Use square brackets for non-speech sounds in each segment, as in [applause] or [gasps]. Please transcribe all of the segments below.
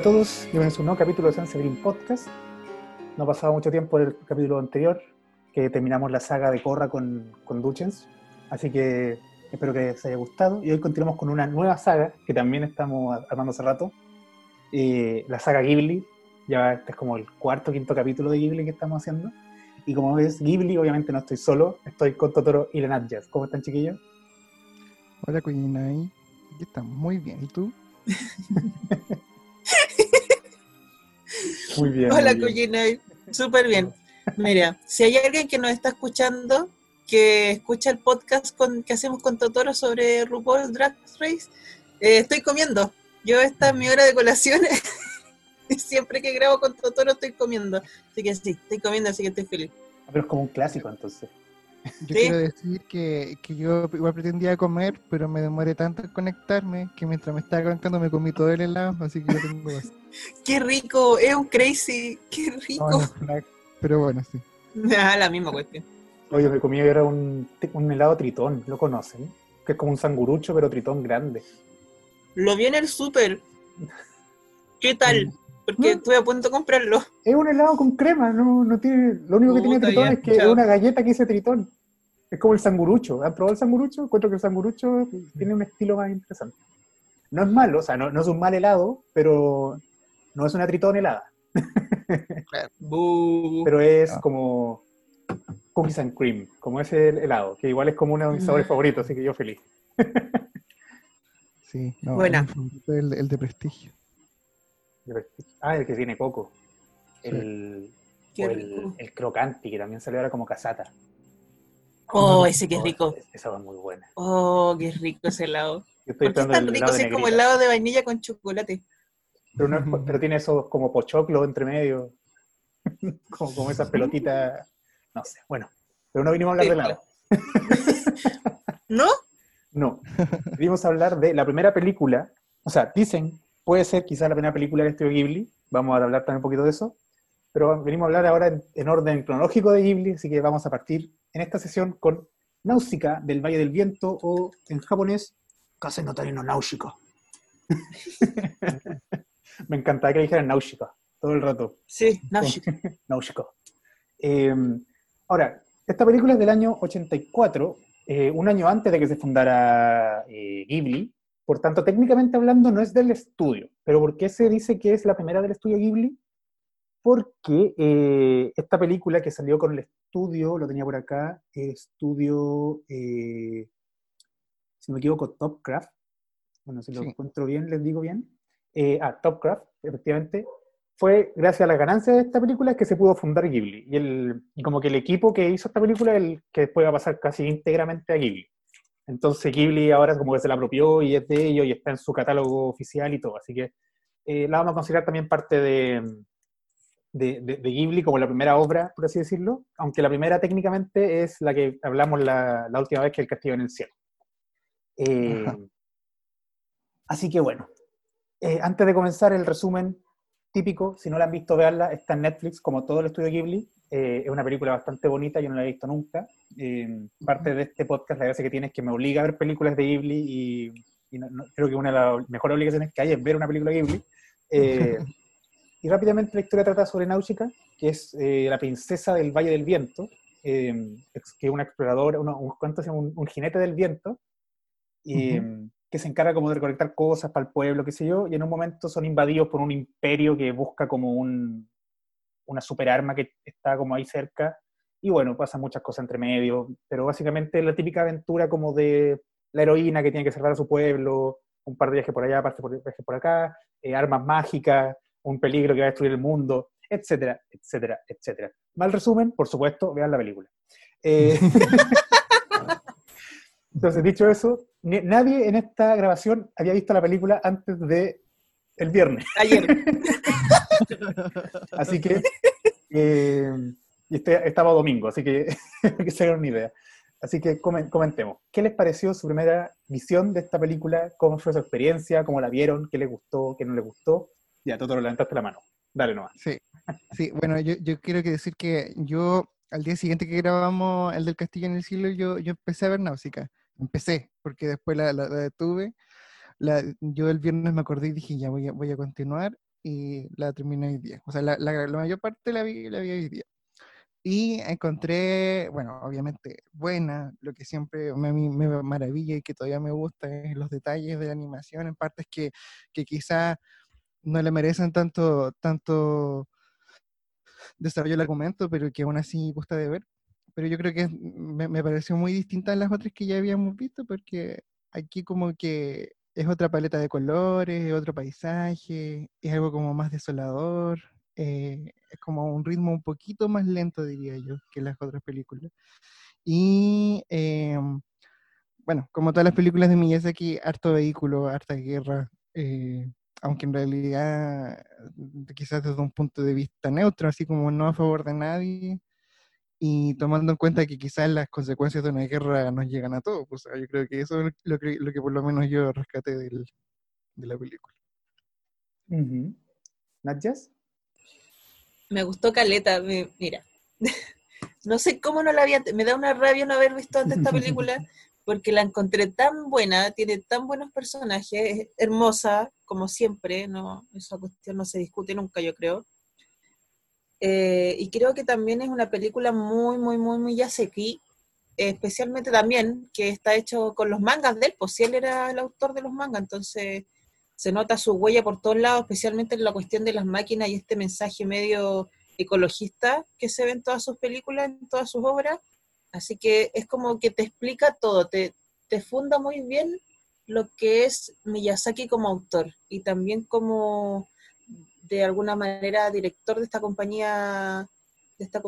Hola a todos, bienvenidos a un nuevo capítulo de Sunset Green Podcast. No ha pasado mucho tiempo del capítulo anterior, que terminamos la saga de Corra con, con Duchens, así que espero que les haya gustado. Y hoy continuamos con una nueva saga que también estamos armando hace rato, eh, la saga Ghibli. Ya este es como el cuarto o quinto capítulo de Ghibli que estamos haciendo. Y como ves, Ghibli, obviamente no estoy solo, estoy con Totoro y Lenat Jazz. ¿Cómo están, chiquillos? Hola, Coyinay. Aquí estamos muy bien. ¿Y tú? [laughs] Muy bien. Hola. Coyinay. Súper bien. Mira, si hay alguien que nos está escuchando, que escucha el podcast con, que hacemos con Totoro sobre RuPaul Drag Race, eh, estoy comiendo. Yo esta es mi hora de colaciones. [laughs] Y Siempre que grabo con Totoro estoy comiendo. Así que sí, estoy comiendo, así que estoy feliz. Ah, Pero es como un clásico, entonces. Yo ¿Sí? quiero decir que, que yo igual pretendía comer, pero me demoré tanto en conectarme que mientras me estaba conectando me comí todo el helado, así que yo tengo más. [laughs] ¡Qué rico! Es un crazy. ¡Qué rico! No, no, flac, pero bueno, sí. [laughs] Ah, la misma cuestión. Oye, me comí ahora un, un helado tritón, ¿lo conocen? Que es como un sangurucho, pero tritón grande. Lo vi en el súper. ¿Qué tal? Porque No. estuve a punto de comprarlo. Es un helado con crema, no, no tiene. Lo único que tiene tritón ya, es que es una galleta que dice tritón. Es como el sangurucho. ¿Han probado el sangurucho? Encuentro que el sangurucho tiene un estilo más interesante. No es malo, o sea, no, no es un mal helado, pero no es una tritón helada. [laughs] Pero es como cookies and cream, como ese helado, que igual es como uno de mis sabores Mm. favoritos, así que yo feliz. [laughs] Sí, no, Buena. es El, el de prestigio. Ah, el que tiene coco. Sí. El, o el, el crocanti, que también salió ahora como casata. Oh, ese que es rico. es- Esa va muy buena. Oh, qué rico ese helado. [laughs] Yo estoy ¿Por qué es tan el rico es como negrita. helado de vainilla con chocolate? Pero, no pero tiene esos como pochoclos entre medio. [laughs] como, como esas pelotitas. No sé, bueno. Pero no vinimos a hablar de helado. [laughs] ¿No? No. Vinimos a hablar de la primera película. O sea, dicen, puede ser quizás la primera película de estudio Ghibli. Vamos a hablar también un poquito de eso. Pero venimos a hablar ahora en, en orden cronológico de Ghibli, así que vamos a partir en esta sesión con Náusica del Valle del Viento o en japonés, Kase no Tari no Náusica. [laughs] Me encantaba que dijeran Náusica todo el rato. Sí, náusico. [laughs] Náusico. Eh, ahora, esta película es del año 84, eh, un año antes de que se fundara eh, Ghibli. Por tanto, técnicamente hablando, no es del estudio. ¿Pero por qué se dice que es la primera del estudio Ghibli? Porque eh, esta película que salió con el estudio, lo tenía por acá, estudio, eh, si no me equivoco, Topcraft. Bueno, si lo Sí. encuentro bien, les digo bien. Eh, ah, Topcraft, efectivamente fue gracias a las ganancias de esta película que se pudo fundar Ghibli. Y, el, y como que el equipo que hizo esta película es el que después va a pasar casi íntegramente a Ghibli. Entonces Ghibli ahora como que se la apropió y es de ellos y está en su catálogo oficial y todo. Así que eh, la vamos a considerar también parte de, de, de- de Ghibli como la primera obra, por así decirlo. Aunque la primera técnicamente es la que hablamos la, la última vez, que El Castillo en el Cielo. Eh, así que bueno, eh, antes de comenzar el resumen típico, si no la han visto, veanla, está en Netflix, como todo el estudio Ghibli. Eh, es una película bastante bonita, yo no la he visto nunca. Eh, parte de este podcast, la gracia que tiene es que me obliga a ver películas de Ghibli y, y no- no- creo que una de las mejores obligaciones que hay es ver una película Ghibli. Eh, [laughs] y rápidamente la historia trata sobre Náusica, que es la princesa del Valle del Viento, que es una exploradora, una- un, ¿cuánto se llama? un, un jinete del viento, y, que se encarga como de recolectar cosas para el pueblo, qué sé yo, y en un momento son invadidos por un imperio que busca como un, una superarma que está como ahí cerca, y bueno, pasan muchas cosas entre medio, pero básicamente la típica aventura como de la heroína que tiene que salvar a su pueblo, un par de viajes por allá, parte por viajes por acá, eh, armas mágicas, un peligro que va a destruir el mundo, etcétera, etcétera, etcétera. Mal resumen, por supuesto, vean la película. Eh, [laughs] entonces, dicho eso, ni- nadie en esta grabación había visto la película antes de el viernes. Ayer. [laughs] Así que eh, y este, estaba domingo, así que [laughs] que se hagan una idea. Así que comen- comentemos. ¿Qué les pareció su primera visión de esta película? ¿Cómo fue su experiencia? ¿Cómo la vieron? ¿Qué les gustó? ¿Qué no les gustó? Ya, Toto, levantaste la mano. Dale nomás. Sí, sí, bueno, yo, yo quiero que decir que yo al día siguiente que grabamos el del Castillo en el Cielo, yo, yo empecé a ver Náusica. Empecé, porque después la, la- la detuve. La- yo el viernes me acordé y dije, ya voy a, voy a continuar. y la terminé hoy día. O sea, la, mayor parte la vi, la vi hoy día. Y encontré, bueno, obviamente buena, lo que siempre me, me maravilla y que todavía me gusta es los detalles de la animación, en partes que, que quizá no le merecen tanto, tanto desarrollo el argumento, pero que aún así gusta de ver. Pero yo creo que me, me pareció muy distinta a las otras que ya habíamos visto, porque aquí como que es otra paleta de colores, es otro paisaje, es algo como más desolador, eh, es como un ritmo un poquito más lento, diría yo, que las otras películas. Y eh, bueno, como todas las películas de Miyazaki, harto vehículo, harta guerra, eh, aunque en realidad quizás desde un punto de vista neutro, así como no a favor de nadie, y tomando en cuenta que quizás las consecuencias de una guerra nos llegan a todos. Pues, yo creo que eso es lo que, lo que por lo menos yo rescaté del, de la película. Uh Me gustó Caleta, mira. [laughs] no sé cómo no la había, me da una rabia no haber visto antes esta película, [laughs] porque la encontré tan buena, tiene tan buenos personajes, es hermosa, como siempre, no, esa cuestión no se discute nunca, yo creo. Eh, y creo que también es una película muy, muy, muy, muy Yaseki, especialmente también que está hecho con los mangas de él, pues si él era el autor de los mangas, entonces se nota su huella por todos lados, especialmente en la cuestión de las máquinas y este mensaje medio ecologista que se ve en todas sus películas, en todas sus obras. Así que es como que te explica todo, te, te funda muy bien lo que es Miyazaki como autor y también como de alguna manera director de esta compañía de esta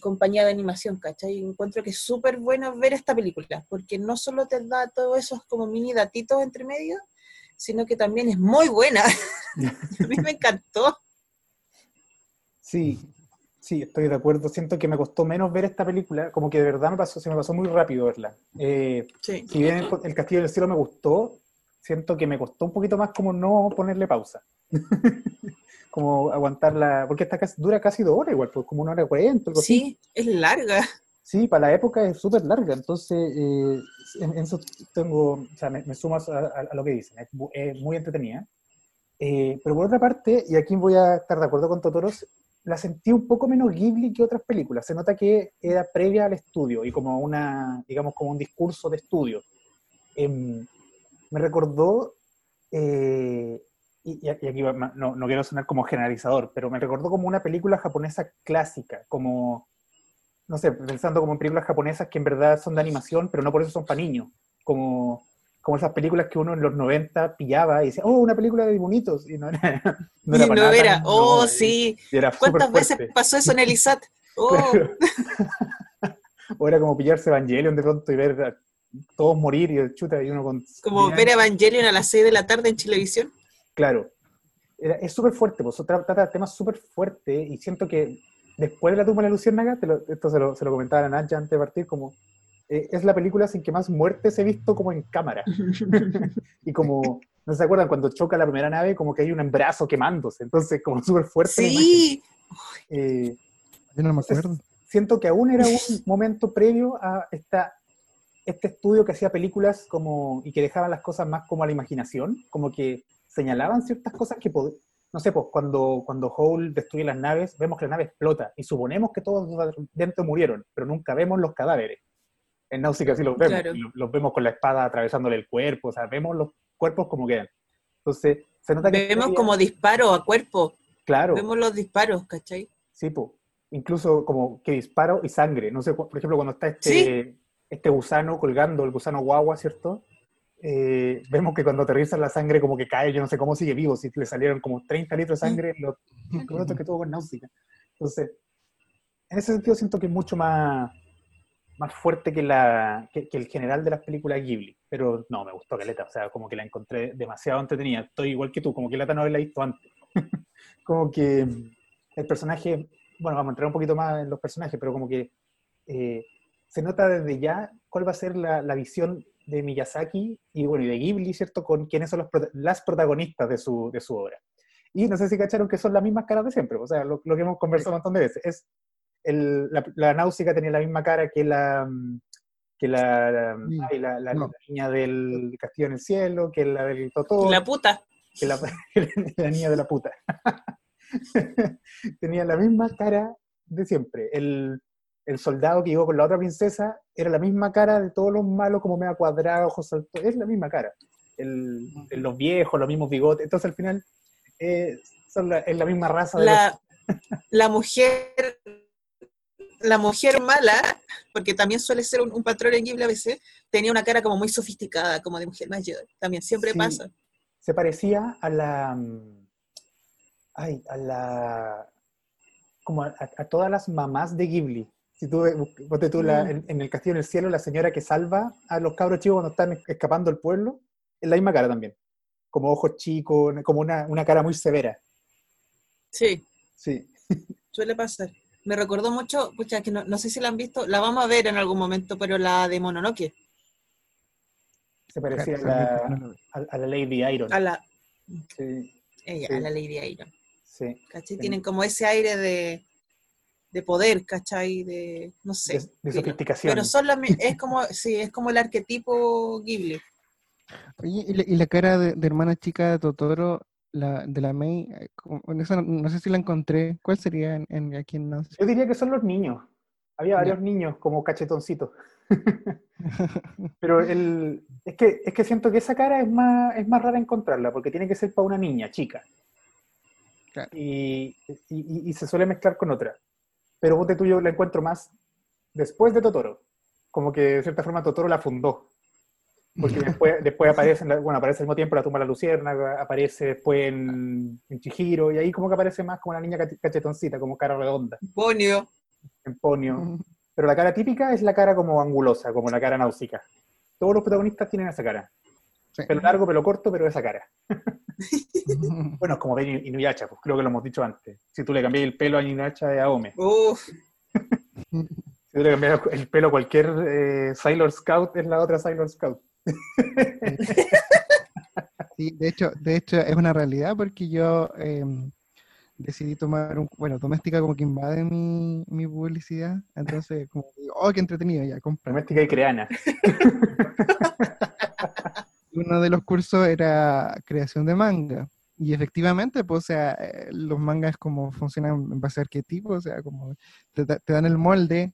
compañía de animación, ¿cachai? Y encuentro que es súper bueno ver esta película, porque no solo te da todos esos como mini datitos entre medio, sino que también es muy buena. [laughs] A mí me encantó. Sí, sí, estoy de acuerdo. Siento que me costó menos ver esta película, como que de verdad me pasó, se me pasó muy rápido verla. Eh, sí. Si bien el, el Castillo del Cielo me gustó, siento que me costó un poquito más como no ponerle pausa. [laughs] como aguantarla, porque esta casi, dura casi dos horas igual, pues como una hora cuarenta. Sí, es larga. Sí, para la época es súper larga, entonces eh, en, eso tengo, o sea, me, me sumas a, a, a, lo que dicen, es, es muy entretenida. Eh, pero por otra parte, y aquí voy a estar de acuerdo con Totoros, la sentí un poco menos Ghibli que otras películas. Se nota que era previa al estudio y como una, digamos, como un discurso de estudio. Eh, me recordó eh, y, aquí no, no, quiero sonar como generalizador, pero me recordó como una película japonesa clásica, como, no sé, pensando como en películas japonesas que en verdad son de animación, pero no por eso son para niños, como, como esas películas que uno en los 90 pillaba y decía, oh, una película de bonitos, y no era, [laughs] no era, y no era. oh, sí, era ¿cuántas veces pasó eso en el ISAT? [laughs] Oh. [laughs] o era como pillarse Evangelion de pronto y ver todos morir y chuta y uno con... Como ver Evangelion a las 6 de la tarde en televisión. Claro, es súper fuerte, pues trata de temas súper fuertes y siento que después de la tumba de la Luciérnaga, esto se lo, se lo comentaba a Nadia antes de partir, como eh, es la película sin que más muertes he visto como en cámara. [laughs] y como, ¿no se acuerdan? Cuando choca la primera nave, como que hay un brazo quemándose, entonces como súper fuerte. Sí. Eh, Yo no me acuerdo. Siento que aún era un [laughs] momento previo a esta, este estudio que hacía películas como, y que dejaban las cosas más como a la imaginación, como que señalaban ciertas cosas que, no sé, pues cuando, cuando Hole destruye las naves, vemos que la nave explota y suponemos que todos dentro murieron, pero nunca vemos los cadáveres. En Náusica sí los vemos, Claro. los, los vemos con la espada atravesándole el cuerpo, o sea, vemos los cuerpos como quedan. Entonces, se nota que... Vemos como disparo a cuerpo. Claro, Vemos los disparos, ¿cachai? sí, pues. Incluso como que disparo y sangre. No sé, por ejemplo, cuando está este, Sí. Este gusano colgando, el gusano guagua, ¿cierto? Eh, vemos que cuando aterriza la sangre como que cae, yo no sé cómo sigue vivo, si le salieron como 30 litros de sangre en los minutos [laughs] que tuvo con náusea. Entonces, en ese sentido siento que es mucho más, más fuerte que, la, que, que el general de las películas Ghibli, pero no, me gustó Caleta, o sea, como que la encontré demasiado entretenida, estoy igual que tú, como que Lata no la he visto antes. [laughs] como que el personaje, bueno, vamos a entrar un poquito más en los personajes, pero como que eh, se nota desde ya cuál va a ser la, la visión de Miyazaki y bueno, y de Ghibli, ¿cierto? Con quiénes son los, las protagonistas de su, de su obra. Y no sé si cacharon que son las mismas caras de siempre, o sea, lo, lo que hemos conversado un montón de veces. Es el, la, la náusica tenía la misma cara que la que la, la, Sí. ay, la- la- No. la niña del castillo en el cielo, que la del Totó, La puta. que la, [laughs] la niña de la puta. [laughs] Tenía la misma cara de siempre. El, el soldado que llegó con la otra princesa era la misma cara de todos los malos, como media cuadrada, ojos saltos. Es la misma cara. El, el- los viejos, los mismos bigotes. Entonces al final eh, son la, es la misma raza de La, la mujer, la mujer mala, porque también suele ser un, un patrón en Ghibli a veces, tenía una cara como muy sofisticada, como de mujer mayor. También siempre Sí. pasa. se parecía a la. Ay, a la. Como a- a todas las mamás de Ghibli. Si tú, ve- ponte tú la- en, en El Castillo en el Cielo, la señora que salva a los cabros chicos cuando están escapando del pueblo, es la misma cara también. Como ojos chicos, como una, una cara muy severa. Sí, Sí. [laughs] suele pasar. Me recordó mucho, pucha, que no, no sé si la han visto, la vamos a ver en algún momento, pero la de Mononoke, Se parecía a la, a, a la Lady Iron. a la, Sí, ella, Sí. a la Lady Iron. sí. ¿Cachai? Sí. Tienen como ese aire de, de poder, ¿cachai? De, no sé. De, sofisticación. Pero son es como, sí, es como el arquetipo Ghibli. Oye, y la, y la cara de, de hermana chica de Totoro, la, de la Mei, eh, no, no sé si la encontré. ¿Cuál sería en, en aquí en Nancy? Yo diría que son los niños. Había varios niños como cachetoncitos. [laughs] Pero el, es, que, es que siento que esa cara es más, es más rara encontrarla, porque tiene que ser para una niña chica. Claro. Y- y- y se suele mezclar con otra. Pero vos de tuyo la encuentro más después de Totoro. Como que de cierta forma Totoro la fundó. Porque después, después aparece, en la- bueno, aparece al mismo tiempo la tumba de la luciérnaga, aparece después en, en Chihiro, y ahí como que aparece más como una niña cach- cachetoncita, como cara redonda, Bonio. en Ponio. Pero la cara típica es la cara como angulosa, como la cara náusica. Todos los protagonistas tienen esa cara. Sí. Pelo largo, pelo corto, pero esa cara. [laughs] [laughs] Bueno, es como Ben Inuyasha, pues creo que lo hemos dicho antes. Si tú le cambias el pelo a Inuyasha es Aome. Uf, [laughs] Si tú le cambias el pelo a cualquier eh, Sailor Scout, es la otra Sailor Scout. [laughs] Sí, de hecho, de hecho es una realidad porque yo em, decidí tomar un, bueno, doméstica como que invade mi, mi publicidad, entonces como que digo, oh, qué entretenido, ya, compra. Doméstica y creana. Uno de los cursos era creación de manga. Y efectivamente, pues, o sea, eh, los mangas como funcionan en base a arquetipos, o sea, como te, da- te dan el molde,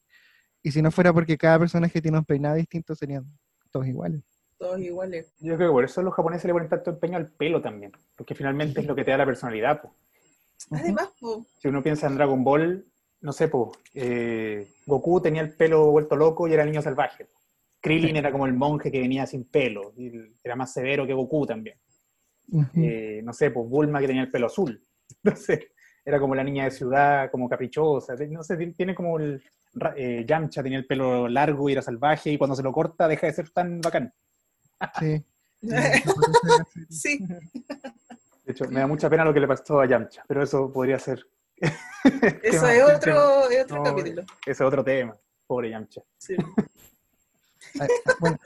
y si no fuera porque cada personaje tiene un peinado distinto, serían todos iguales. todos iguales. Yo creo que por eso los japoneses le ponen tanto empeño al pelo también. Porque finalmente es lo que te da la personalidad. pues. Además, po, Si uno piensa en Dragon Ball, no sé, pues, eh, Goku tenía el pelo vuelto loco y era niño salvaje. Krillin era como el monje que venía sin pelo, y era más severo que Goku también. Eh, no sé, pues Bulma que tenía el pelo azul. [laughs] Entonces, era como la niña de ciudad, como caprichosa. No sé, tiene- como el. eh, Yamcha tenía el pelo largo y era salvaje, y cuando se lo corta deja de ser tan bacán. Sí. [laughs] [laughs] Sí, De hecho, me da mucha pena lo que le pasó a Yamcha, pero eso podría ser. eso es otro, es otro No, capítulo. Ese es otro tema. Pobre Yamcha. Sí. Ah, ah, Bueno,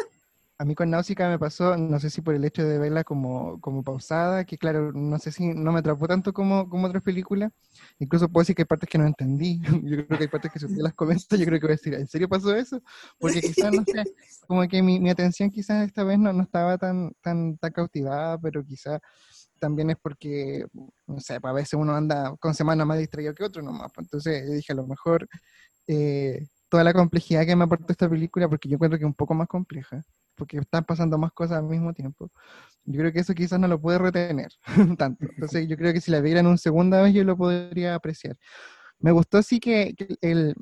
a mí con Náusica me pasó, no sé si por el hecho de verla como, como pausada, que claro, no sé si no me atrapó tanto como, como otras películas. Incluso puedo decir que hay partes que no entendí. [laughs] Yo creo que hay partes que si usted las comenta, yo creo que voy a decir, ¿en serio pasó eso? Porque quizás, no sé, como que mi, mi atención quizás esta vez no, no estaba tan, tan, tan cautivada, pero quizás también es porque, no sé, pues, a veces uno anda con semana más distraído que otro nomás. pues, Entonces dije, a lo mejor eh, toda la complejidad que me aportó esta película, porque yo encuentro que es un poco más compleja, porque están pasando más cosas al mismo tiempo. Yo creo que eso quizás no lo puede retener [laughs] tanto. Entonces yo creo que si la viera en una segunda vez yo lo podría apreciar. Me gustó sí que, que el,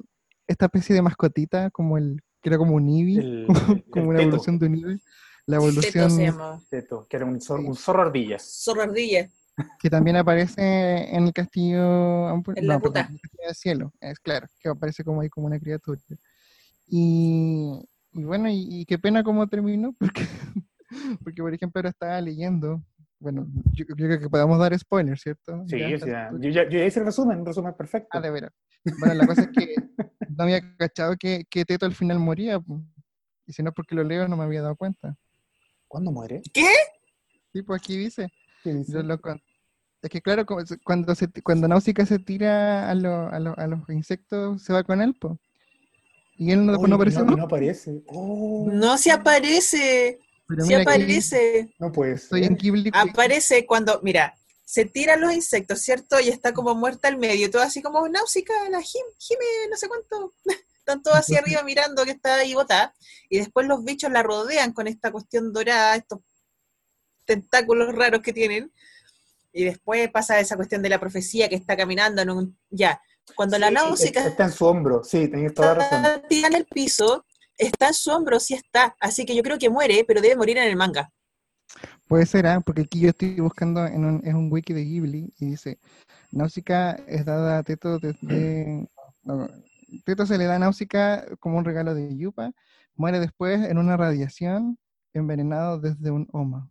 esta especie de mascotita, como el, que era como un Eevee, El- [laughs] como el una teto. evolución de un Eevee, la Teto evolución se llama. Teto, que era un, zor- Sí. un zorro ardilla. Zorro ardilla. Que también aparece en el castillo, En la no, puta. en el castillo del cielo, es claro, que aparece como ahí como una criatura. Y, y bueno, y, y qué pena cómo terminó, [laughs] porque, porque por ejemplo ahora estaba leyendo, bueno, yo, yo creo que podamos dar spoilers, ¿cierto? Sí, Ya, sea, altura. yo, ya, yo ya hice el resumen, un resumen perfecto. Ah, de veras. Bueno, la cosa es que no había cachado que, que Teto al final moría, y si no es porque lo leo no me había dado cuenta. ¿Cuándo muere? Sí, pues aquí dice. ¿Qué dice? Yo lo con- Es que claro, cuando, se, cuando Náusica se tira a, lo- a, lo- a los insectos, se va con él, po. Y él no, aparece no, no aparece. Oh. No se aparece. Pero Sí aparece, No puede estoy en. Ghibli. aparece cuando, mira, se tiran los insectos, ¿cierto? Y está como muerta al medio, todo así como náusica, la Jim, Jime, no sé cuánto. [laughs] Están todos así arriba mirando que está ahí botada. Y después los bichos la rodean con esta cuestión dorada, estos tentáculos raros que tienen. Y después pasa esa cuestión de la profecía que está caminando en un... Ya, cuando la Sí, náusica Está en su hombro, sí, tenías toda la razón. está en el piso, está en su hombro, sí está. Así que yo creo que muere, pero debe morir en el manga. Puede ser, ¿ah? porque aquí yo estoy buscando en un, en un wiki de Ghibli y dice, Náusica es dada a Teto desde... no, Teto se le da a Náusica como un regalo de Yupa, muere después en una radiación envenenado desde un Oma.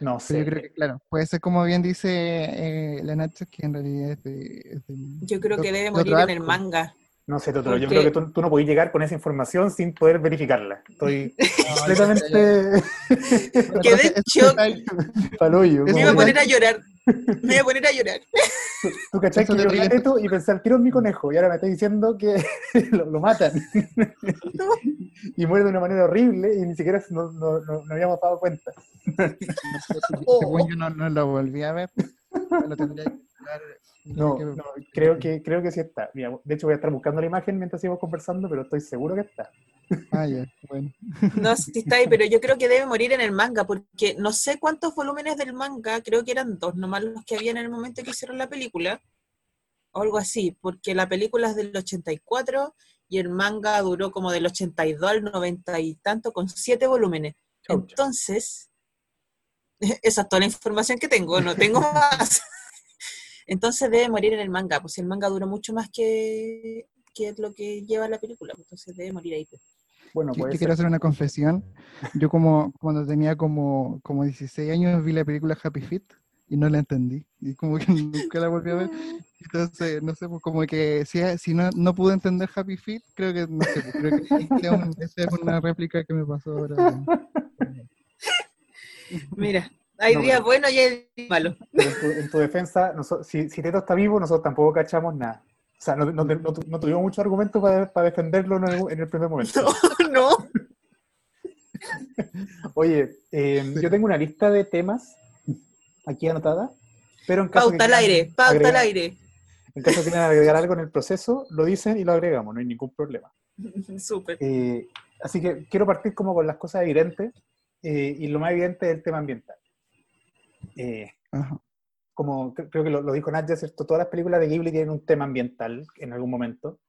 No Pero sé. yo creo que, claro, puede ser como bien dice eh, la Nacho, que en realidad es de... es de- Yo creo que de- debe de morir en el manga. No sé, Totoro, yo creo que tú, tú no podías llegar con esa información sin poder verificarla. Estoy [laughs] completamente Que de Entonces, hecho, detalle- paloyo. Eso me iba a poner a llorar. [laughs] Me iba a poner a llorar. [laughs] Tú cachai eso que yo detalle- Teto y pensé al tiro en mi conejo y ahora me estás diciendo que [laughs] lo, lo matan. y muere de una manera horrible y ni siquiera no, no, no- no habíamos dado cuenta. Según yo no, no lo volví a ver. Lo tendría No, que- no, creo que creo que sí está. Mira, de hecho voy a estar buscando la imagen mientras sigamos conversando, pero estoy seguro que está. Ah, ya, bueno. No sé si está ahí, pero yo creo que debe morir en el manga, porque no sé cuántos volúmenes del manga, creo que eran dos nomás los que habían en el momento que hicieron la película, o algo así, porque la película es del 84 y el manga duró como del 82 al 90 y tanto, con siete volúmenes. Chau, chau. Entonces, [laughs] esa es toda la información que tengo, no tengo [laughs] más. Entonces debe morir en el manga, pues el manga duró mucho más que, que lo que lleva la película, pues, entonces debe morir ahí. pues. Bueno, Yo, ser. quiero hacer una confesión. Yo como cuando tenía como, como 16 años vi la película Happy Feet y no la entendí. Y como que [laughs] nunca la volví a ver. Entonces, no sé, pues como que si, si no, no pude entender Happy Feet, creo que, no sé, pues, creo que esa es una réplica que me pasó ahora. [laughs] Mira, hay No, días pero- buenos y hay días malos. En tu, en tu defensa, noso- si, si Teto está vivo, nosotros tampoco cachamos nada. O sea, no, no, no, tu- no tuvimos mucho argumento para, para defenderlo en el, en el primer momento. No, [laughs] [laughs] Oye, eh, yo tengo una lista de temas aquí anotada, pero en caso pauta al aire, pauta al aire. En caso que quieran agregar algo en el proceso, lo dicen y lo agregamos, no hay ningún problema. [laughs] Súper. Eh, así que quiero partir como con las cosas evidentes, eh, y lo más evidente es el tema ambiental. Eh, como cre- creo que lo, lo dijo Nadia, ¿cierto? Todas las películas de Ghibli tienen un tema ambiental en algún momento,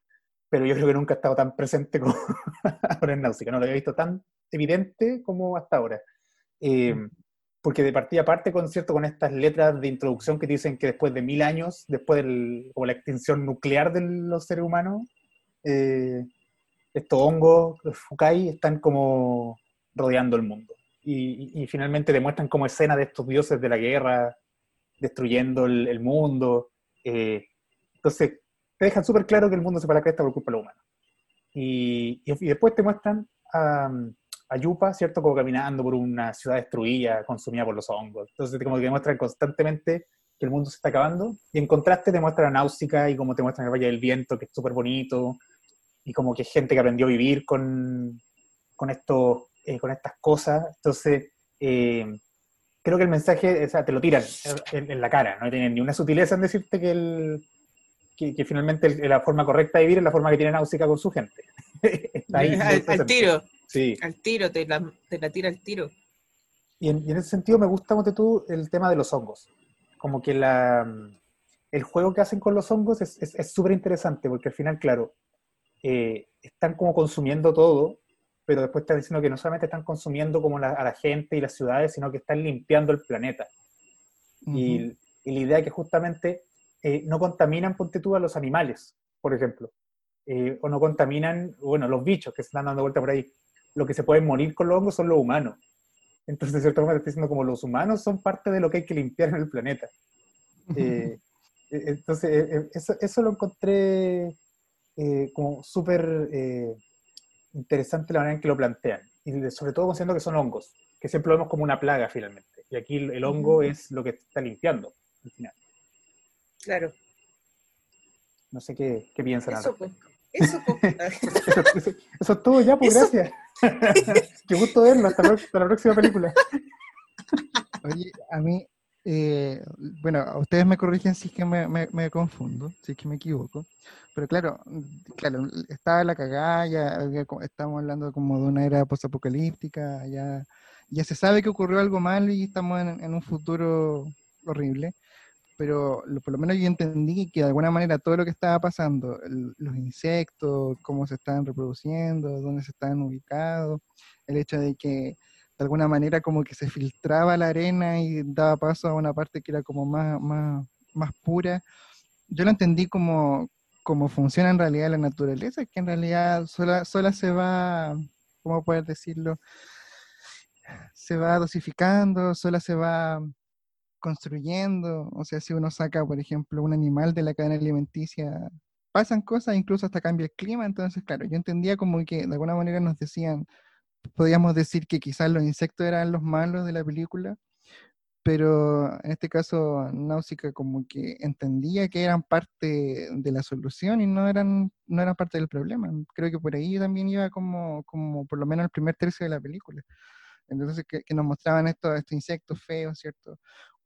pero yo creo que nunca ha estado tan presente como [laughs] ahora en Náusica, no lo había visto tan evidente como hasta ahora. Eh, porque de partida parte con, ¿cierto? con estas letras de introducción que dicen que después de mil años, después de la extinción nuclear de los seres humanos, eh, estos hongos, los Fukai, están como rodeando el mundo. Y, y- finalmente demuestran como escena de estos dioses de la guerra, destruyendo el, el mundo. eh, entonces, te dejan súper claro que el mundo se para cresta por culpa de los humanos. Y, y- y después te muestran a, a Yupa, ¿cierto? Como caminando por una ciudad destruida, consumida por los hongos. Entonces, como que demuestran constantemente que el mundo se está acabando. Y en contraste te muestran a Náusica y como te muestran el Valle del Viento, que es súper bonito. Y como que gente que aprendió a vivir con, con, estos, eh, con estas cosas. Entonces, eh, creo que el mensaje, o sea, te lo tiran en, en la cara, no tienen ni una sutileza en decirte que, el, que, que finalmente el- la forma correcta de vivir es la forma que tiene Náusica con su gente. Está [laughs] ahí, al, tiro, Sí. al tiro, te la, te la tira al tiro. Y en, y en ese sentido me gusta, Monte tú, el tema de los hongos. Como que la, el juego que hacen con los hongos es súper es, súper interesante, porque al final, claro, eh, están como consumiendo todo, pero después están diciendo que no solamente están consumiendo como la- a la gente y las ciudades, sino que están limpiando el planeta. Y, y la idea es que justamente eh, no contaminan, ponte tú, a los animales, por ejemplo. Eh, o no contaminan, bueno, los bichos que se están dando vuelta por ahí. Lo que se pueden morir con los hongos son los humanos. Entonces, de cierta forma, te estoy diciendo como los humanos son parte de lo que hay que limpiar en el planeta. Eh, eh, entonces, eh, eh, eso, eso lo encontré eh, como súper interesante la manera en que lo plantean. Y sobre todo considerando que son hongos, que siempre lo vemos como una plaga finalmente. Y aquí el, hongo es lo que está limpiando al final. Claro, No sé qué, qué piensan eso pues. [laughs] Eso. Eso, eso- eso es todo ya, pues Eso- gracias. [laughs] Qué gusto verlo, hasta la, hasta la próxima película. Oye, a mí, eh, bueno, ustedes me corrigen si es que me, me- confundo, si es que me equivoco, pero claro, claro, estaba la cagada, ya estamos hablando como de una era postapocalíptica, ya, ya se sabe que ocurrió algo malo y estamos en, en un futuro horrible, pero lo- por lo menos yo entendí que de alguna manera todo lo que estaba pasando, los insectos, cómo se estaban reproduciendo, dónde se estaban ubicados, el hecho de que de alguna manera como que se filtraba la arena y daba paso a una parte que era como más, más, más pura. Yo lo entendí como, como funciona en realidad la naturaleza, que en realidad sola, sola se va, ¿cómo poder decirlo? Se va dosificando, sola se va construyendo. O sea, si uno saca, por ejemplo, un animal de la cadena alimenticia, pasan cosas, incluso hasta cambia el clima. Entonces, claro, yo entendía como que de alguna manera nos decían, podríamos decir que quizás los insectos eran los malos de la película, pero en este caso Náusica como que entendía que eran parte de la solución y no eran, no eran parte del problema. Creo que por ahí también iba como, como por lo menos el primer tercio de la película. Entonces que, que nos mostraban estos, estos insectos feos, ¿cierto?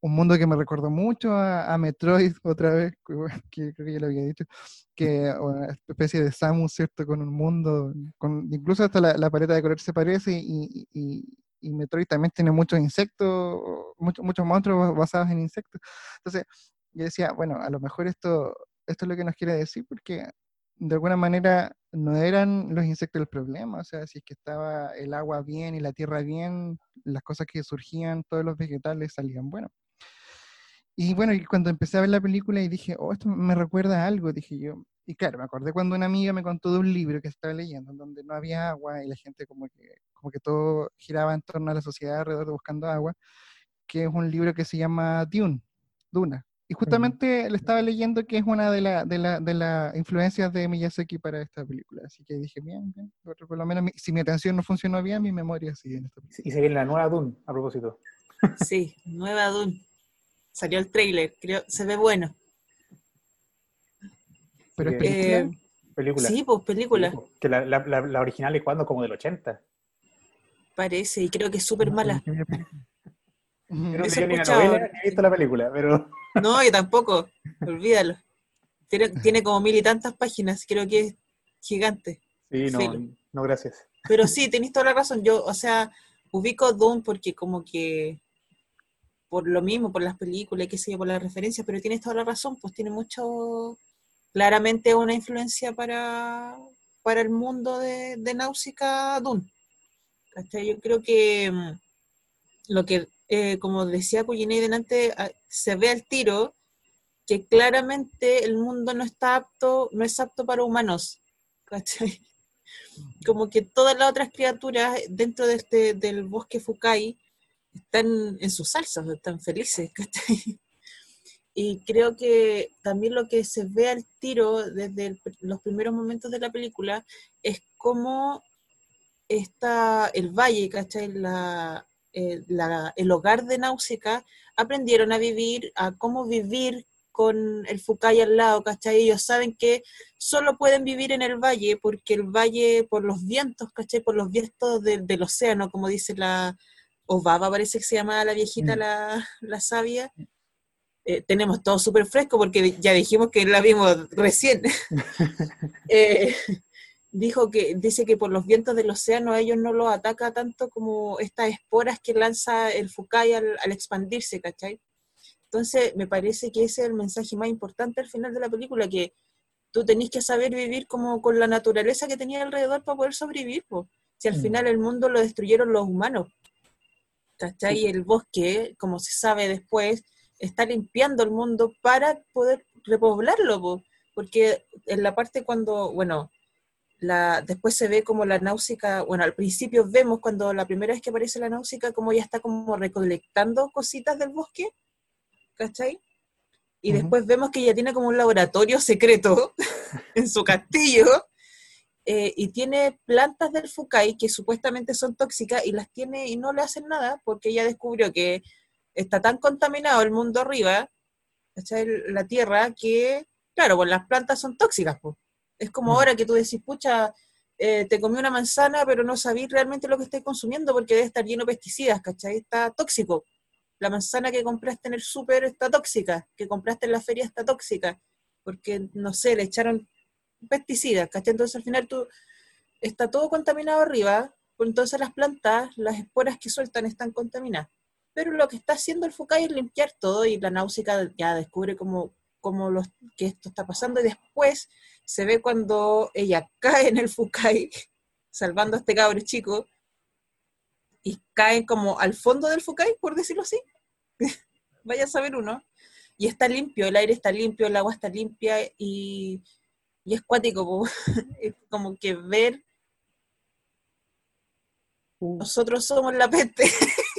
Un mundo que me recordó mucho a, Metroid [laughs] otra vez, que, bueno, creo que ya lo había dicho, que una especie de Samus, ¿cierto? Con un mundo, con, incluso hasta la, la paleta de color se parece y, Metroid también tiene muchos insectos, muchos, muchos monstruos basados en insectos. Entonces, yo decía, bueno, a lo mejor esto, esto es lo que nos quiere decir, porque de alguna manera no eran los insectos el problema, o sea, si es que estaba el agua bien y la tierra bien, las cosas que surgían, todos los vegetales salían buenos. Y bueno, y cuando empecé a ver la película y dije, oh, esto me recuerda a algo, dije yo. Y claro, me acordé cuando una amiga me contó de un libro que estaba leyendo, en donde no había agua y la gente como que, como que todo giraba en torno a la sociedad alrededor de buscando agua, que es un libro que se llama Dune, Duna. Y justamente le estaba leyendo que es una de las de la, de la influencias de Miyazaki para esta película. Así que dije, bien, bien. Por, por lo menos mi- si mi atención no funcionó bien, mi memoria sigue en esta película. Y se viene la nueva Dune, a propósito. Sí, nueva Dune. Salió el trailer, creo, se ve bueno. Pero es que- película. Eh, película. sí, pues película, Sí, Que la, la, la, la original es cuando, como del 80. parece, y creo que es súper mala. [laughs] Yo no Eso sé ni la escuchaba. novela ni he visto la película, pero [laughs] No, yo tampoco, olvídalo. Tiene, tiene como mil y tantas páginas, creo que es gigante. sí, no, Filo. no gracias. Pero sí, tenéis toda la razón. Yo, o sea, ubico Dune porque como que por lo mismo, por las películas, qué sé yo, por las referencias, pero tienes toda la razón, pues tiene mucho, claramente una influencia para, para el mundo de, de Náusica. ¿Cachai? Yo creo que mm, lo que, eh, como decía Cuyinei delante, ah, se ve al tiro que claramente el mundo no está apto, no es apto para humanos. ¿Cachai? como que todas las otras criaturas dentro de este, del bosque Fukai están en sus salsas, están felices. [laughs] ¿cachai? Y creo que también lo que se ve al tiro desde los primeros momentos de la película es cómo está el valle, ¿cachai? La, eh, el hogar de Náusica aprendieron a vivir, a cómo vivir con el Fukai al lado, ¿cachai? Ellos saben que solo pueden vivir en el valle porque el valle, por los vientos, ¿cachai? Por los vientos de- del océano, como dice la Obaba, parece que se llama la viejita, Mm. la, la sabia. Eh, tenemos todo súper fresco porque ya dijimos que la vimos recién. [laughs] Eh, dijo que, dice que por los vientos del océano a ellos no los ataca tanto como estas esporas que lanza el Fukai al, al expandirse, ¿cachai? Entonces, me parece que ese es el mensaje más importante al final de la película, que tú tenés que saber vivir como con la naturaleza que tenía alrededor para poder sobrevivir, po. Si al Mm. final el mundo lo destruyeron los humanos, ¿cachai? Y el bosque, como se sabe después, está limpiando el mundo para poder repoblarlo, po. porque en la parte cuando, bueno, la, después se ve como la náusica, bueno, al principio vemos cuando la primera vez que aparece la náusica, como ya está como recolectando cositas del bosque, ¿cachai? Y después vemos que ella tiene como un laboratorio secreto [laughs] en su castillo eh, y tiene plantas del Fukai que supuestamente son tóxicas y las tiene y no le hacen nada porque ella descubrió que está tan contaminado el mundo arriba, ¿cachai? la tierra, que, claro, pues las plantas son tóxicas, pues. Es como ahora que tú decís, pucha, eh, te comí una manzana, pero no sabís realmente lo que estás consumiendo porque debe estar lleno de pesticidas, ¿cachai? Está tóxico. La manzana que compraste en el súper está tóxica, que compraste en la feria está tóxica, porque, no sé, le echaron pesticidas, ¿cachai? Entonces al final tú, está todo contaminado arriba, entonces las plantas, las esporas que sueltan están contaminadas. Pero lo que está haciendo el Fucai es limpiar todo y la náusica ya descubre cómo, cómo los, que esto está pasando y después se ve cuando ella [laughs] cae en el Fucai, salvando a este cabro chico, y cae como al fondo del Fucai, por decirlo así. [laughs] Vaya a saber uno. Y está limpio, el aire está limpio, el agua está limpia y, y es cuático, como, [laughs] es como que ver Uh, nosotros somos la peste. [laughs]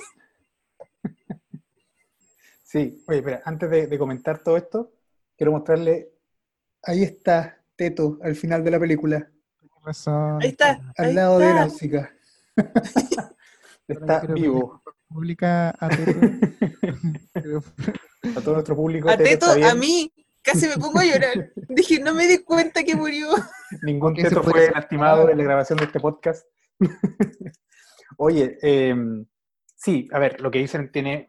Sí, oye, espera, antes de, de comentar todo esto, quiero mostrarle. Ahí está Teto al final de la película, Tienes razón. Ahí está. al ahí lado de está. Náusica. [laughs] está vivo. Pública a Teto. A todo nuestro público. A Teto a mí, casi me pongo a llorar. Dije, no me di cuenta que murió. [laughs] Ningún teto fue ser- lastimado en la grabación de este podcast. [laughs] Oye, eh, sí, a ver, lo que dicen tiene,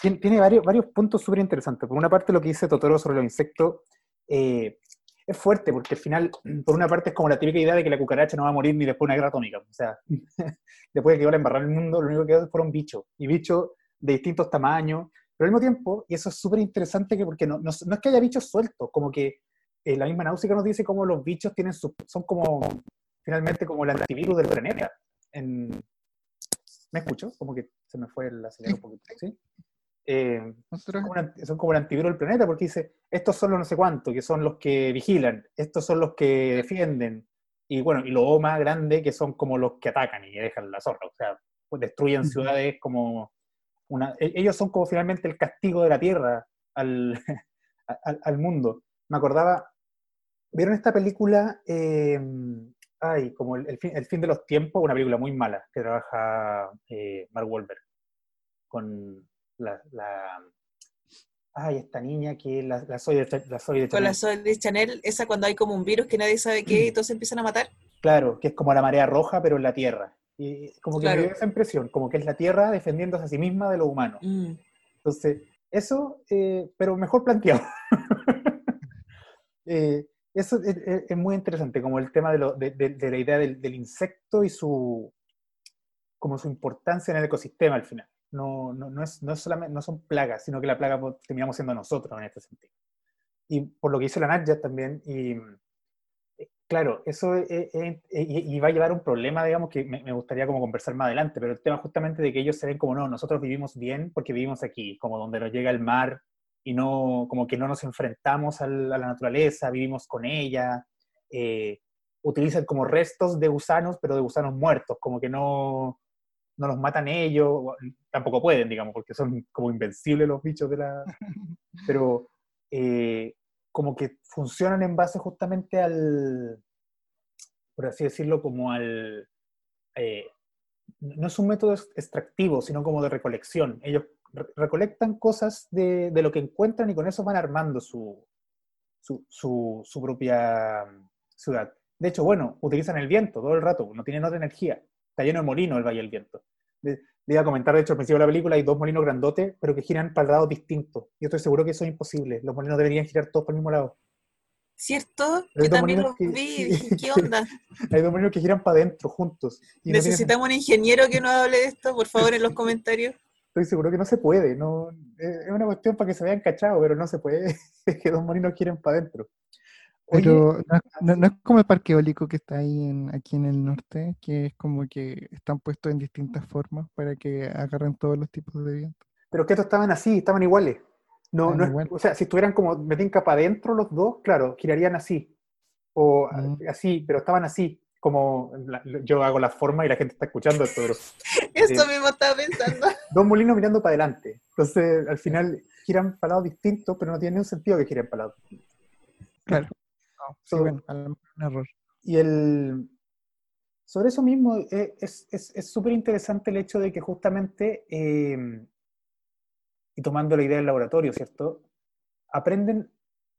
tiene, tiene varios, varios puntos súper interesantes. Por una parte, lo que dice Totoro sobre los insectos eh, es fuerte, porque al final, por una parte, es como la típica idea de que la cucaracha no va a morir ni después de una guerra atómica. O sea, [laughs] después de que ahora embarrar el mundo, lo único que quedó fueron bichos, y bichos de distintos tamaños, pero al mismo tiempo, y eso es súper interesante, que porque no, no, no es que haya bichos sueltos, como que eh, la misma náusica nos dice cómo los bichos tienen su, son como, finalmente, como el antivirus del planeta. En, ¿Me escucho? Como que se me fue la señal un poquito, ¿sí? Eh, como son como el antivirus del planeta, porque dice, estos son los no sé cuánto, que son los que vigilan, estos son los que defienden, y bueno, y los más grande, que son como los que atacan y dejan la zorra, o sea, pues destruyen ciudades como una... e- Ellos son como finalmente el castigo de la Tierra al, [laughs] al, al mundo. Me acordaba, ¿vieron esta película? eh, ay, como el, el fin, el fin de los tiempos, una película muy mala, que trabaja eh, Mark Wahlberg, con la, la- ay, esta niña que la, la soy de, la soy de Con la Chanel. Zoe de Chanel, esa cuando hay como un virus que nadie sabe qué y todos se empiezan a matar. Claro, que es como la marea roja, pero en la Tierra. Y como que Claro. me dio esa impresión, como que es la Tierra defendiéndose a sí misma de lo humano. Mm. Entonces, eso, eh, pero mejor planteado. [laughs] Eh, eso es, es- muy interesante, como el tema de, lo- de- de- de la idea del, del insecto y su, como su importancia en el ecosistema al final. No, no, no, es, no, es solamente, no son plagas, sino que la plaga pues, terminamos siendo nosotros en este sentido. Y por lo que dice la Nadja también, y claro, eso es- es- es- y, va a llevar un problema, digamos, que me, me gustaría como conversar más adelante, pero el tema justamente de que ellos se ven como, no, nosotros vivimos bien porque vivimos aquí, como donde nos llega el mar y no, como que no nos enfrentamos a la naturaleza, vivimos con ella, eh, utilizan como restos de gusanos, pero de gusanos muertos, como que no, no los matan ellos, tampoco pueden, digamos, porque son como invencibles los bichos de la... [laughs] Pero eh, como que funcionan en base justamente al, por así decirlo, como al... eh, no es un método ex- extractivo, sino como de recolección. Ellos re- recolectan cosas de, lo que encuentran y con eso van armando su, su, su- propia mm, ciudad. De hecho, bueno, utilizan el viento todo el rato, no tienen otra energía. Está lleno de molinos el Valle del Viento. Le, le iba a comentar, de hecho, al principio de la película hay dos molinos grandotes, pero que giran para lados distintos. Yo estoy seguro que eso es imposible. Los molinos deberían girar todos para el mismo lado. ¿Cierto? Pero Yo también los que- vi, [laughs] ¿qué [laughs] onda? Hay dos molinos que giran para adentro, juntos. Y no Necesitamos un ingeniero que nos hable de esto, por favor, en los comentarios. [laughs] Estoy seguro que no se puede, no, es una cuestión para que se vean cachados, pero no se puede, es que dos molinos quieren para adentro. Oye, Pero no, es- no- así- no es como el parque eólico que está ahí en, aquí en el norte, que es como que están puestos en distintas formas para que agarren todos los tipos de viento. pero que estos estaban así, estaban iguales. No, Estaban no es- igual. o sea, si estuvieran como metinca para adentro los dos, claro, girarían así. O Mm. así, pero estaban así, como la- yo hago la forma y la gente está escuchando esto, pero [laughs] Eso Sí. mismo estaba pensando. [laughs] dos molinos mirando para adelante. Entonces, al final giran para lados distintos, pero no tiene ningún sentido que giren para lados distintos. Claro. Sí, bueno, a lo mejor un error. Y el, sobre eso mismo eh, es es- es súper interesante el hecho de que justamente, eh, y tomando la idea del laboratorio, ¿cierto? Aprenden,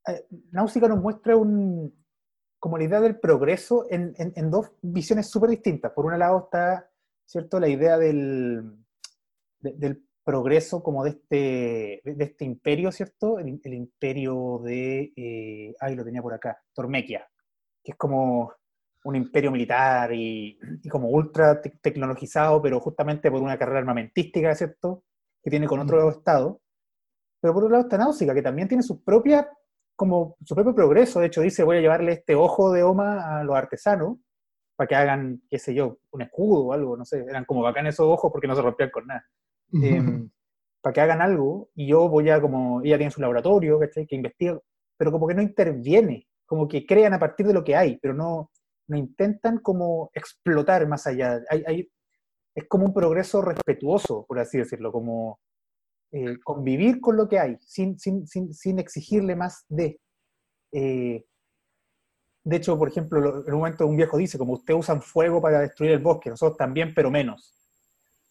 eh, Náusica nos muestra un, como la idea del progreso en, en- en dos visiones súper distintas. Por un lado está, ¿cierto?, la idea del, de- del progreso como de este, de, este imperio, ¿cierto? El, el imperio de, eh, ay, lo tenía por acá, Tormequia, que es como un imperio militar y, y como ultra te- tecnologizado, pero justamente por una carrera armamentística, ¿cierto? Que tiene con otro estado. Pero por otro lado está Náusica, que también tiene su propia, como su propio progreso. De hecho, dice, voy a llevarle este ojo de Oma a los artesanos para que hagan, qué sé yo, un escudo o algo, no sé. Eran como bacán esos ojos porque no se rompían con nada. Em, para que hagan algo y yo voy a como, ella tiene su laboratorio, ¿cachai? Que investiga, pero como que no interviene, como que crean a partir de lo que hay, pero no, no intentan como explotar más allá. Es como un progreso respetuoso, por así decirlo, como eh, convivir con lo que hay, sin, sin, sin, sin exigirle más de. eh, de hecho, por ejemplo, lo- en un momento un viejo dice, como ustedes usan fuego para destruir el bosque, nosotros también, pero menos.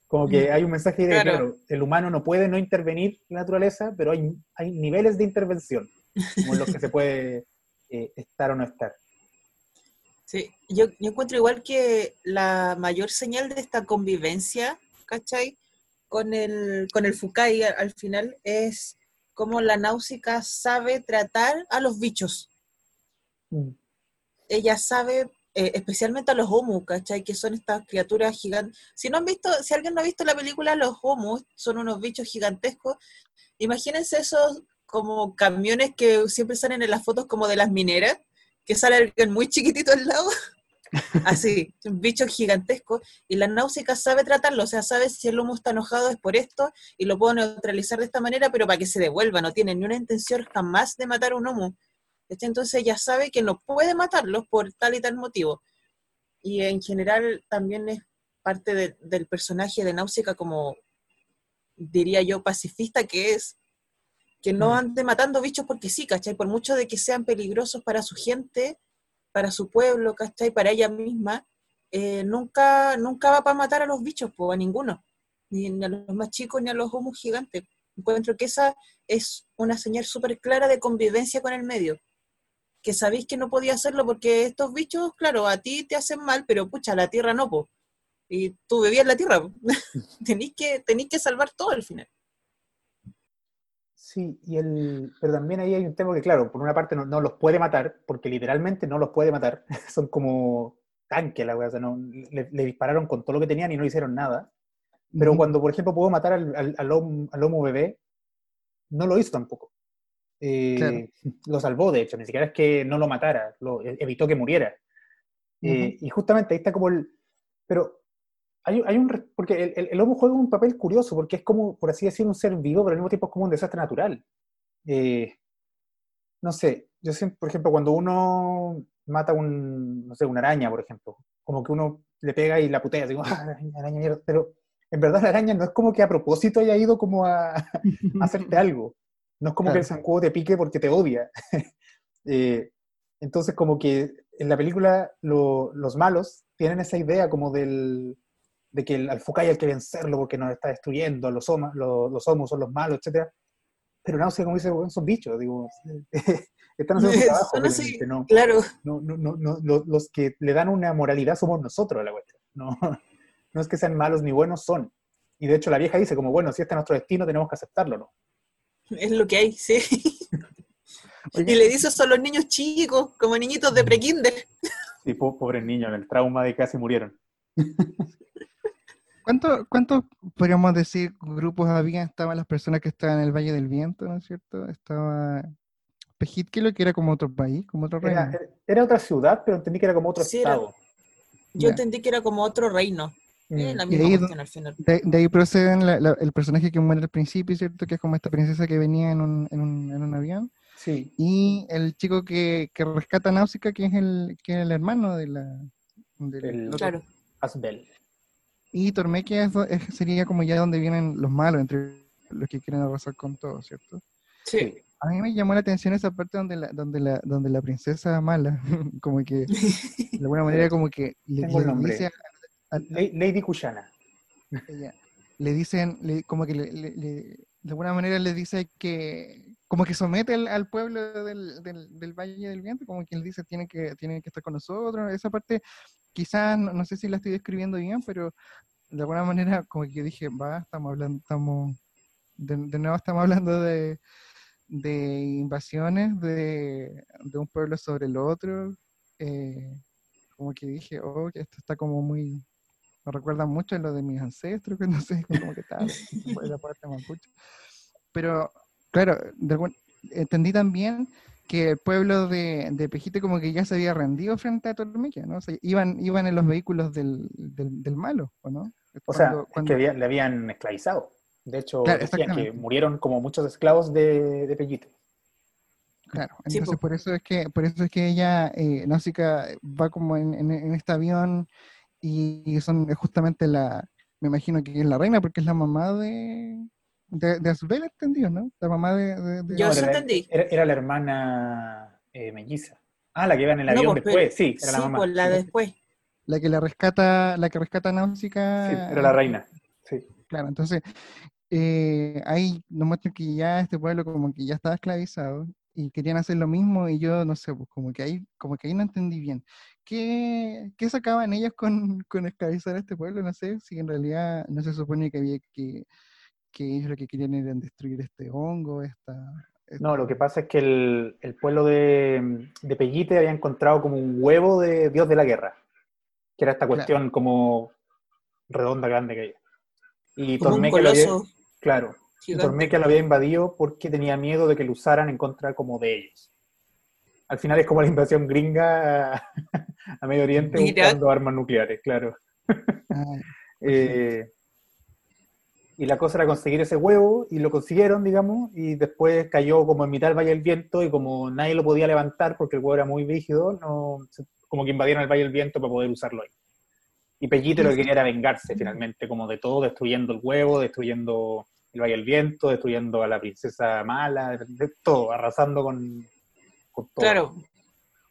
Como que hay un mensaje de, Claro. claro, el humano no puede no intervenir en la naturaleza, pero hay, hay niveles de intervención, como en los que se puede [laughs] eh, estar o no estar. Sí, yo, yo encuentro igual que la mayor señal de esta convivencia, ¿cachai? Con el, con el Fukai al, al final es cómo la náusica sabe tratar a los bichos. Mm. Ella sabe, eh, especialmente a los Homu, ¿cachai? Que son estas criaturas gigantes. Si no han visto, si alguien no ha visto la película, los Homu son unos bichos gigantescos. Imagínense esos como camiones que siempre salen en las fotos como de las mineras, que sale alguien muy chiquitito al lado. [laughs] Así, bichos gigantescos. Y la náusica sabe tratarlo, o sea, sabe si el lomo está enojado es por esto y lo puedo neutralizar de esta manera, pero para que se devuelva, no tiene ni una intención jamás de matar a un homo. Entonces ella sabe que no puede matarlos por tal y tal motivo. Y en general también es parte de- del personaje de Náusica como, diría yo, pacifista que es, que no Mm. ande matando bichos porque sí, ¿cachai? Por mucho de que sean peligrosos para su gente, para su pueblo, ¿cachai? Para ella misma, eh, nunca, nunca va para matar a los bichos, pues, a ninguno, ni, ni a los más chicos ni a los homos gigantes. Encuentro que esa es una señal súper clara de convivencia con el medio. Que sabéis que no podía hacerlo porque estos bichos, claro, a ti te hacen mal, pero pucha, a la tierra no, po. Y tú bebías la tierra, [laughs] tenéis que, tenéis que salvar todo al final. Sí, y el, pero también ahí hay un tema que, claro, por una parte no, no los puede matar, porque literalmente no los puede matar. [laughs] Son como tanque la wea, o sea, no, le, le dispararon con todo lo que tenían y no le hicieron nada. Pero cuando, por ejemplo, pudo matar al, al, al homo, al homo bebé, no lo hizo tampoco. Eh, Claro. Lo salvó, de hecho, ni siquiera es que no lo matara, lo e- evitó que muriera. Eh, y justamente ahí está como el... Pero hay, hay un... Porque el, el, el homo juega un papel curioso, porque es como, por así decir, un ser vivo, pero al mismo tiempo es como un desastre natural. Eh, no sé, yo siempre, por ejemplo, cuando uno mata un, no sé, una araña, por ejemplo, como que uno le pega y la putea, como, [laughs] "Ah, araña, araña, mierda", pero en verdad la araña no es como que a propósito haya ido como a, [laughs] a hacerte [laughs] algo. No es como que el Claro. zancudo te pique porque te odia. [laughs] Eh, entonces, como que en la película lo- los malos tienen esa idea como del, de que el, al Fukai hay que vencerlo porque nos está destruyendo, los, homa- los, los homos son los malos, etc. Pero Náusea, como dice, "Bueno, son bichos, digo, [laughs] están haciendo su trabajo. Son así, no, claro. no, no, no, no, lo- los que le dan una moralidad somos nosotros a la cuestión. No, [laughs] no es que sean malos ni buenos, son. Y de hecho la vieja dice como, bueno, si este es nuestro destino, tenemos que aceptarlo, ¿no? Es lo que hay, sí. Oye, Y le dice eso a los niños chicos, como niñitos de prekinder. Sí, po- pobres niños, en el trauma de que casi murieron. [laughs] ¿Cuánto- ¿Cuántos, podríamos decir, grupos había? Estaban las personas que estaban en el Valle del Viento, ¿no es cierto? Estaba Pejitquilo, que era como otro país, como otro reino. Era, era otra ciudad, pero entendí que era como otro Sí, era- estado. Yo entendí que era como otro reino. Mm. Eh, la Y misma ahí cuestión al final. De, de ahí proceden la- la- el personaje que muere al principio, ¿cierto? Que es como esta princesa que venía en un, en un, en un avión. Sí, Y el chico que, que rescata a Náusica, que es el, que es el hermano de la... del El-. Claro. Asbel. Y Tormequia es es- sería como ya donde vienen los malos, entre los que quieren arrasar con todo, ¿cierto? Sí. A mí me llamó la atención esa parte donde la, donde la, donde la princesa mala, [laughs] como que [laughs] de alguna manera como que le, le dice a- Lady Kushana. ella, le dicen, le- como que le- le- le- de alguna manera le dice que, como que somete al, al pueblo del, del, del, Valle del Viento, como quien dice, tiene que, tiene que estar con nosotros. Esa parte, quizás, no, no, sé si la estoy describiendo bien, pero de alguna manera, como que dije, va, estamos hablando, estamos, de, de nuevo estamos hablando de, de invasiones de, de, un pueblo sobre el otro. Eh, como que dije, oh, que esto está como muy, me recuerda mucho a lo de mis ancestros, que no sé, como que tal, la [laughs] parte mapuche. Pero Claro, entendí también que el pueblo de, de, Pejite como que ya se había rendido frente a Tormequia, ¿no? O sea, iban, iban en los vehículos del, del, del malo, ¿o no? O sea, cuando... que había, le habían esclavizado. De hecho, claro, decían que murieron como muchos esclavos de, de Pellite. Claro, entonces sí, por eso es que, por eso es que ella, eh, Náusica, va como en, en, en, este avión y son justamente la, me imagino que es la reina porque es la mamá de, de, de Azubel entendido, ¿no? La mamá de... de, de... Yo no, sí era, entendí. Era, era, la hermana eh, melliza. Ah, la que iba en el avión no, pues, después, sí, era sí, la mamá. Pues, la después. La que la rescata, la que rescata a Náusica. Sí, era la reina, sí. Claro, entonces eh, ahí nos muestran que ya este pueblo como que ya estaba esclavizado y querían hacer lo mismo y yo no sé, pues como que ahí, como que ahí no entendí bien. ¿Qué, qué sacaban ellos con, con esclavizar a este pueblo? No sé, si en realidad no se supone que había que que ellos lo que querían era destruir este hongo, esta... esta... No, lo que pasa es que el, el pueblo de, de, Pellite había encontrado como un huevo de dios de la guerra, que era esta cuestión claro. como redonda, grande que había. Y Tormeca lo había, claro, Tormeca lo había invadido porque tenía miedo de que lo usaran en contra como de ellos. Al final es como la invasión gringa a, [laughs] a Medio Oriente Mira. buscando armas nucleares, claro. Ah, [laughs] eh, y la cosa era conseguir ese huevo, y lo consiguieron, digamos, y después cayó como en mitad del Valle del Viento, y como nadie lo podía levantar porque el huevo era muy rígido, no, como que invadieron el Valle del Viento para poder usarlo ahí. Y Pellito lo que quería era vengarse finalmente, como de todo, destruyendo el huevo, destruyendo el Valle del Viento, destruyendo a la princesa mala, de, todo, arrasando con, con todo. Claro.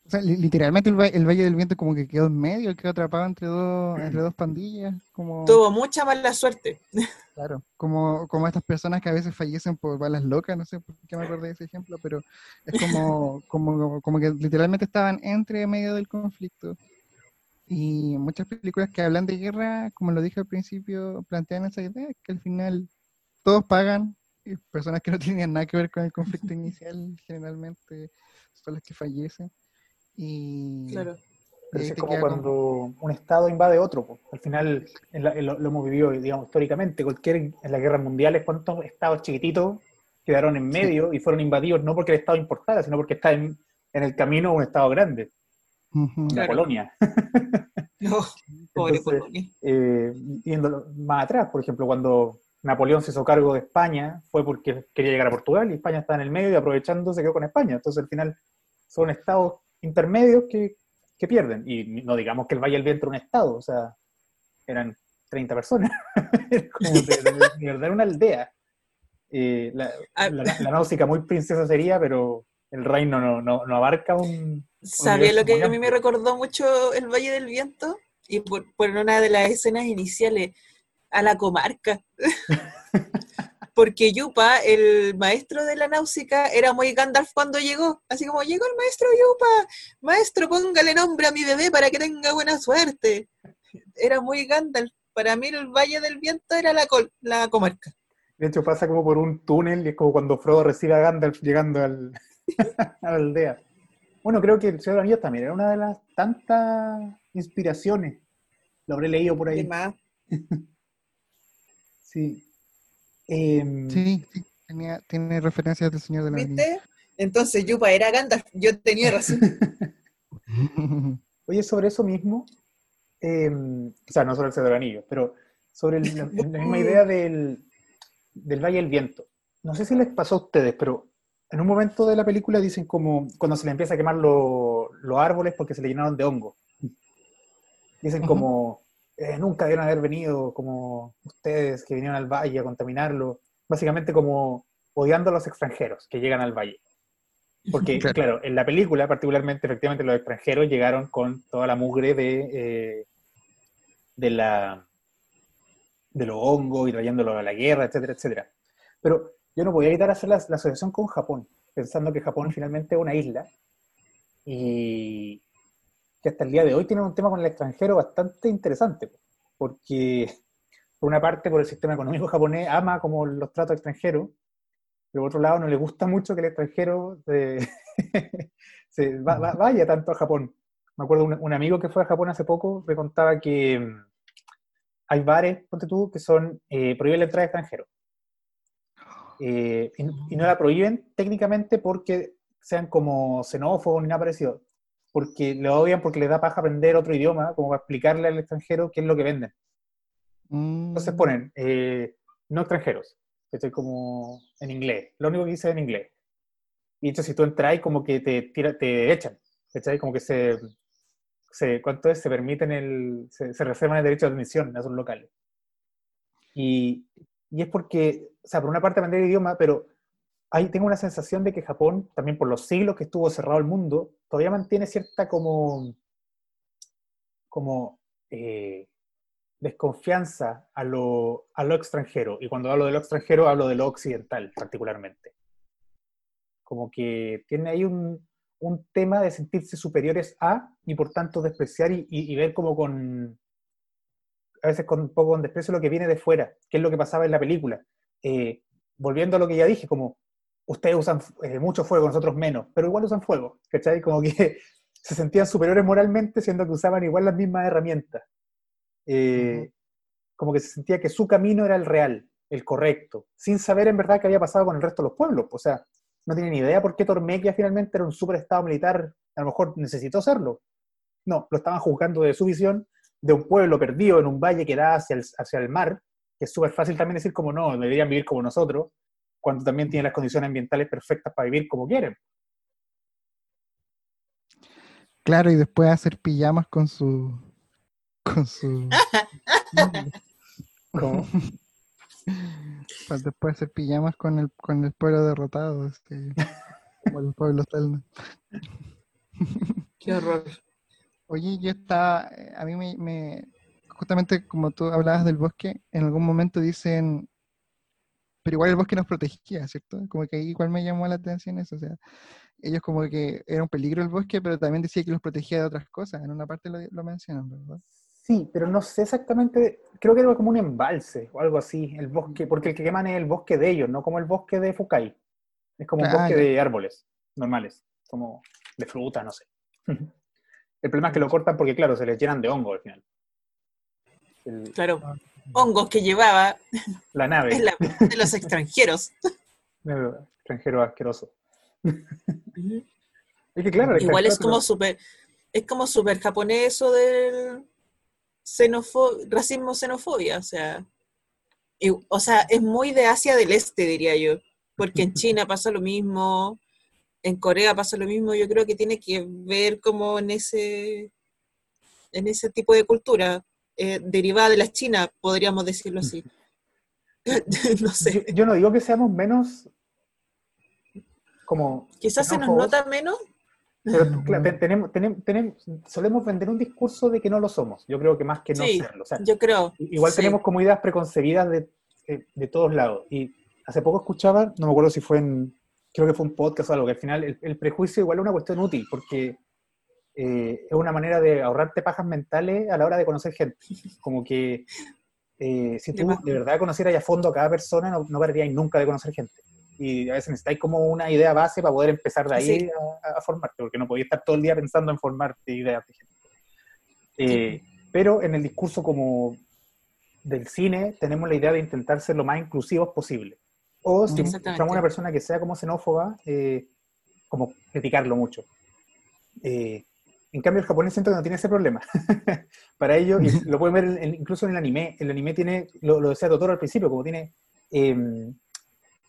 O sea, literalmente el, el, Valle del Viento como que quedó en medio, quedó atrapado entre dos, entre dos pandillas. Como... Tuvo mucha mala suerte. [laughs] Claro, como, como estas personas que a veces fallecen por balas locas, no sé por qué me acordé de ese ejemplo, pero es como, [laughs] como, como que literalmente estaban entre medio del conflicto. Y muchas películas que hablan de guerra, como lo dije al principio, plantean esa idea, que al final todos pagan, y personas que no [laughs] tenían nada que ver con el conflicto inicial generalmente son las que fallecen. Y claro. Pero es como cuando un Estado invade otro. Pues. Al final, en la, en lo, lo, hemos vivido, digamos, históricamente. Cualquier, en las guerras mundiales, ¿cuántos estados chiquititos quedaron en medio sí. y fueron invadidos no porque el Estado importara, sino porque está en, en el camino un Estado grande? Uh -huh. La claro. Polonia. [laughs] No, pobre Entonces, Polonia. Eh, yendo más atrás, por ejemplo, cuando Napoleón se hizo cargo de España, fue porque quería llegar a Portugal y España está en el medio y aprovechando se quedó con España. Entonces, al final, son estados intermedios que, que, pierden. Y no digamos que el Valle del Viento era un estado, o sea, eran 30 personas. [laughs] como de, verdad una aldea. Eh, la, Ah. la, la, náusica muy princesa sería, pero el reino no, no, no abarca un... ¿Sabía lo que a mí me recordó mucho el Valle del Viento? Y por, por una de las escenas iniciales, a la comarca. porque Yupa, el maestro de la náusica, era muy Gandalf cuando llegó. Así como, llegó el maestro Yupa, maestro, póngale nombre a mi bebé para que tenga buena suerte. Era muy Gandalf. Para mí el Valle del Viento era la, la comarca. De hecho, pasa como por un túnel y es como cuando Frodo recibe a Gandalf llegando al, [laughs] a la aldea. Bueno, creo que el Señor de los Anillos también era una de las tantas inspiraciones. Lo habré leído por ahí. Más? [laughs] sí. Eh, sí, sí, tenía, tiene referencias del Señor de la ¿Viste? Entonces Yupa era Gandalf, yo tenía razón. [laughs] Oye, sobre eso mismo, eh, o sea, no sobre el Señor del Anillo, pero sobre el, la, la, misma idea del, del Valle del Viento. No sé si les pasó a ustedes, pero en un momento de la película dicen como cuando se le empieza a quemar los lo árboles porque se le llenaron de hongo. Dicen como, eh, nunca debieron haber venido como ustedes que vinieron al valle a contaminarlo, básicamente como odiando a los extranjeros que llegan al valle. Porque, [laughs] claro, claro en la película, particularmente, efectivamente, los extranjeros llegaron con toda la mugre de, eh, de la de los hongos y trayéndolo a la guerra, etcétera, etcétera. Pero yo no podía evitar hacer la, la asociación con Japón, pensando que Japón finalmente es una isla y que hasta el día de hoy tiene un tema con el extranjero bastante interesante, porque por una parte, por el sistema económico japonés, ama como los tratos extranjeros, pero por otro lado no le gusta mucho que el extranjero [laughs] va- vaya tanto a Japón. Me acuerdo un, un amigo que fue a Japón hace poco, me contaba que mm, hay bares, ponte tú, que son, eh, prohíben la entrada de extranjeros. Eh, y, y no la prohíben técnicamente porque sean como xenófobos ni nada parecido, porque lo odian porque les da paja aprender otro idioma, como para explicarle al extranjero qué es lo que venden. Entonces Mm, ponen eh, no extranjeros, estoy como en inglés, lo único que dice en inglés. Y entonces si tú entras como que te, tira, te echan, ¿cachai? Como que se, se, ¿cuánto es? Se permiten el, se, se reservan el derecho de admisión a esos locales. Y, y es porque, o sea, por una parte aprender el idioma, pero ahí tengo una sensación de que Japón, también por los siglos que estuvo cerrado el mundo, todavía mantiene cierta como, como eh, desconfianza a lo, a lo extranjero. Y cuando hablo de lo extranjero, hablo de lo occidental particularmente. Como que tiene ahí un, un tema de sentirse superiores a y por tanto despreciar y, ver como con, a veces con un poco con desprecio lo que viene de fuera, que es lo que pasaba en la película. Eh, volviendo a lo que ya dije, como ustedes usan eh, mucho fuego, nosotros menos, pero igual usan fuego, ¿cachai? Como que [laughs] se sentían superiores moralmente, siendo que usaban igual las mismas herramientas. Eh. Como que se sentía que su camino era el real, el correcto, sin saber en verdad qué había pasado con el resto de los pueblos. O sea, no tienen ni idea por qué Tormequia finalmente era un superestado militar, a lo mejor necesitó serlo. No, lo estaban juzgando de su visión de un pueblo perdido en un valle que da hacia el, hacia el mar, que es súper fácil también decir como no, deberían vivir como nosotros, cuando también tienen las condiciones ambientales perfectas para vivir como quieren. Claro, y después hacer pijamas con su. con su. [laughs] [laughs] Para después hacer pijamas con el, con el pueblo derrotado, este, como el pueblo Telna. Qué horror. Oye, yo estaba, a mí me, me- justamente como tú hablabas del bosque, en algún momento dicen, pero igual el bosque nos protegía, ¿cierto? Como que ahí igual me llamó la atención eso, o sea, ellos como que era un peligro el bosque, pero también decía que los protegía de otras cosas, en una parte lo, lo mencionan, ¿verdad? Sí, pero no sé exactamente, creo que era como un embalse o algo así, el bosque, porque el que queman es el bosque de ellos, no como el bosque de Fukai. Es como un Ah, bosque ya. de árboles normales, como de fruta, no sé. [laughs] El problema es que lo cortan porque, claro, se les llenan de hongo al final. El- Claro. Hongos que llevaba la nave, es la de los extranjeros. [laughs] extranjero asqueroso. Es que, claro, Igual es como súper, es como súper japonés eso del xenofo- racismo xenofobia, o sea, y- o sea, es muy de Asia del Este, diría yo, porque en China [laughs] pasa lo mismo, en Corea pasa lo mismo, yo creo que tiene que ver como en ese, en ese tipo de cultura, eh, derivada de la China, podríamos decirlo así. [laughs] no sé, yo, yo no digo que seamos menos como quizás se nos nota menos, Pero claro, tenemos, tenemos, tenemos- solemos vender un discurso de que no lo somos. Yo creo que más que no Sí, serlo. O sea, yo creo. igual sí. tenemos como ideas preconcebidas de, de, de todos lados. Y hace poco escuchaba, no me acuerdo si fue en, creo que fue un podcast o algo, que al final el, el prejuicio igual es una cuestión útil, porque eh, es una manera de ahorrarte pajas mentales a la hora de conocer gente. Como que eh, si tú de verdad conocieras a fondo a cada persona, no, no nunca de conocer gente. Y a veces necesitáis como una idea base para poder empezar de ahí Sí. a, a formarte, porque no podías estar todo el día pensando en formarte ideas de gente. Eh, pero en el discurso como del cine tenemos la idea de intentar ser lo más inclusivos posible. O si encontramos una persona que sea como xenófoba, eh, como criticarlo mucho. Eh, en cambio, el japonés siento que no tiene ese problema. [laughs] Para ello, y lo pueden ver en- en- incluso en el anime, el anime tiene, lo, lo decía Totoro al principio, como tiene eh,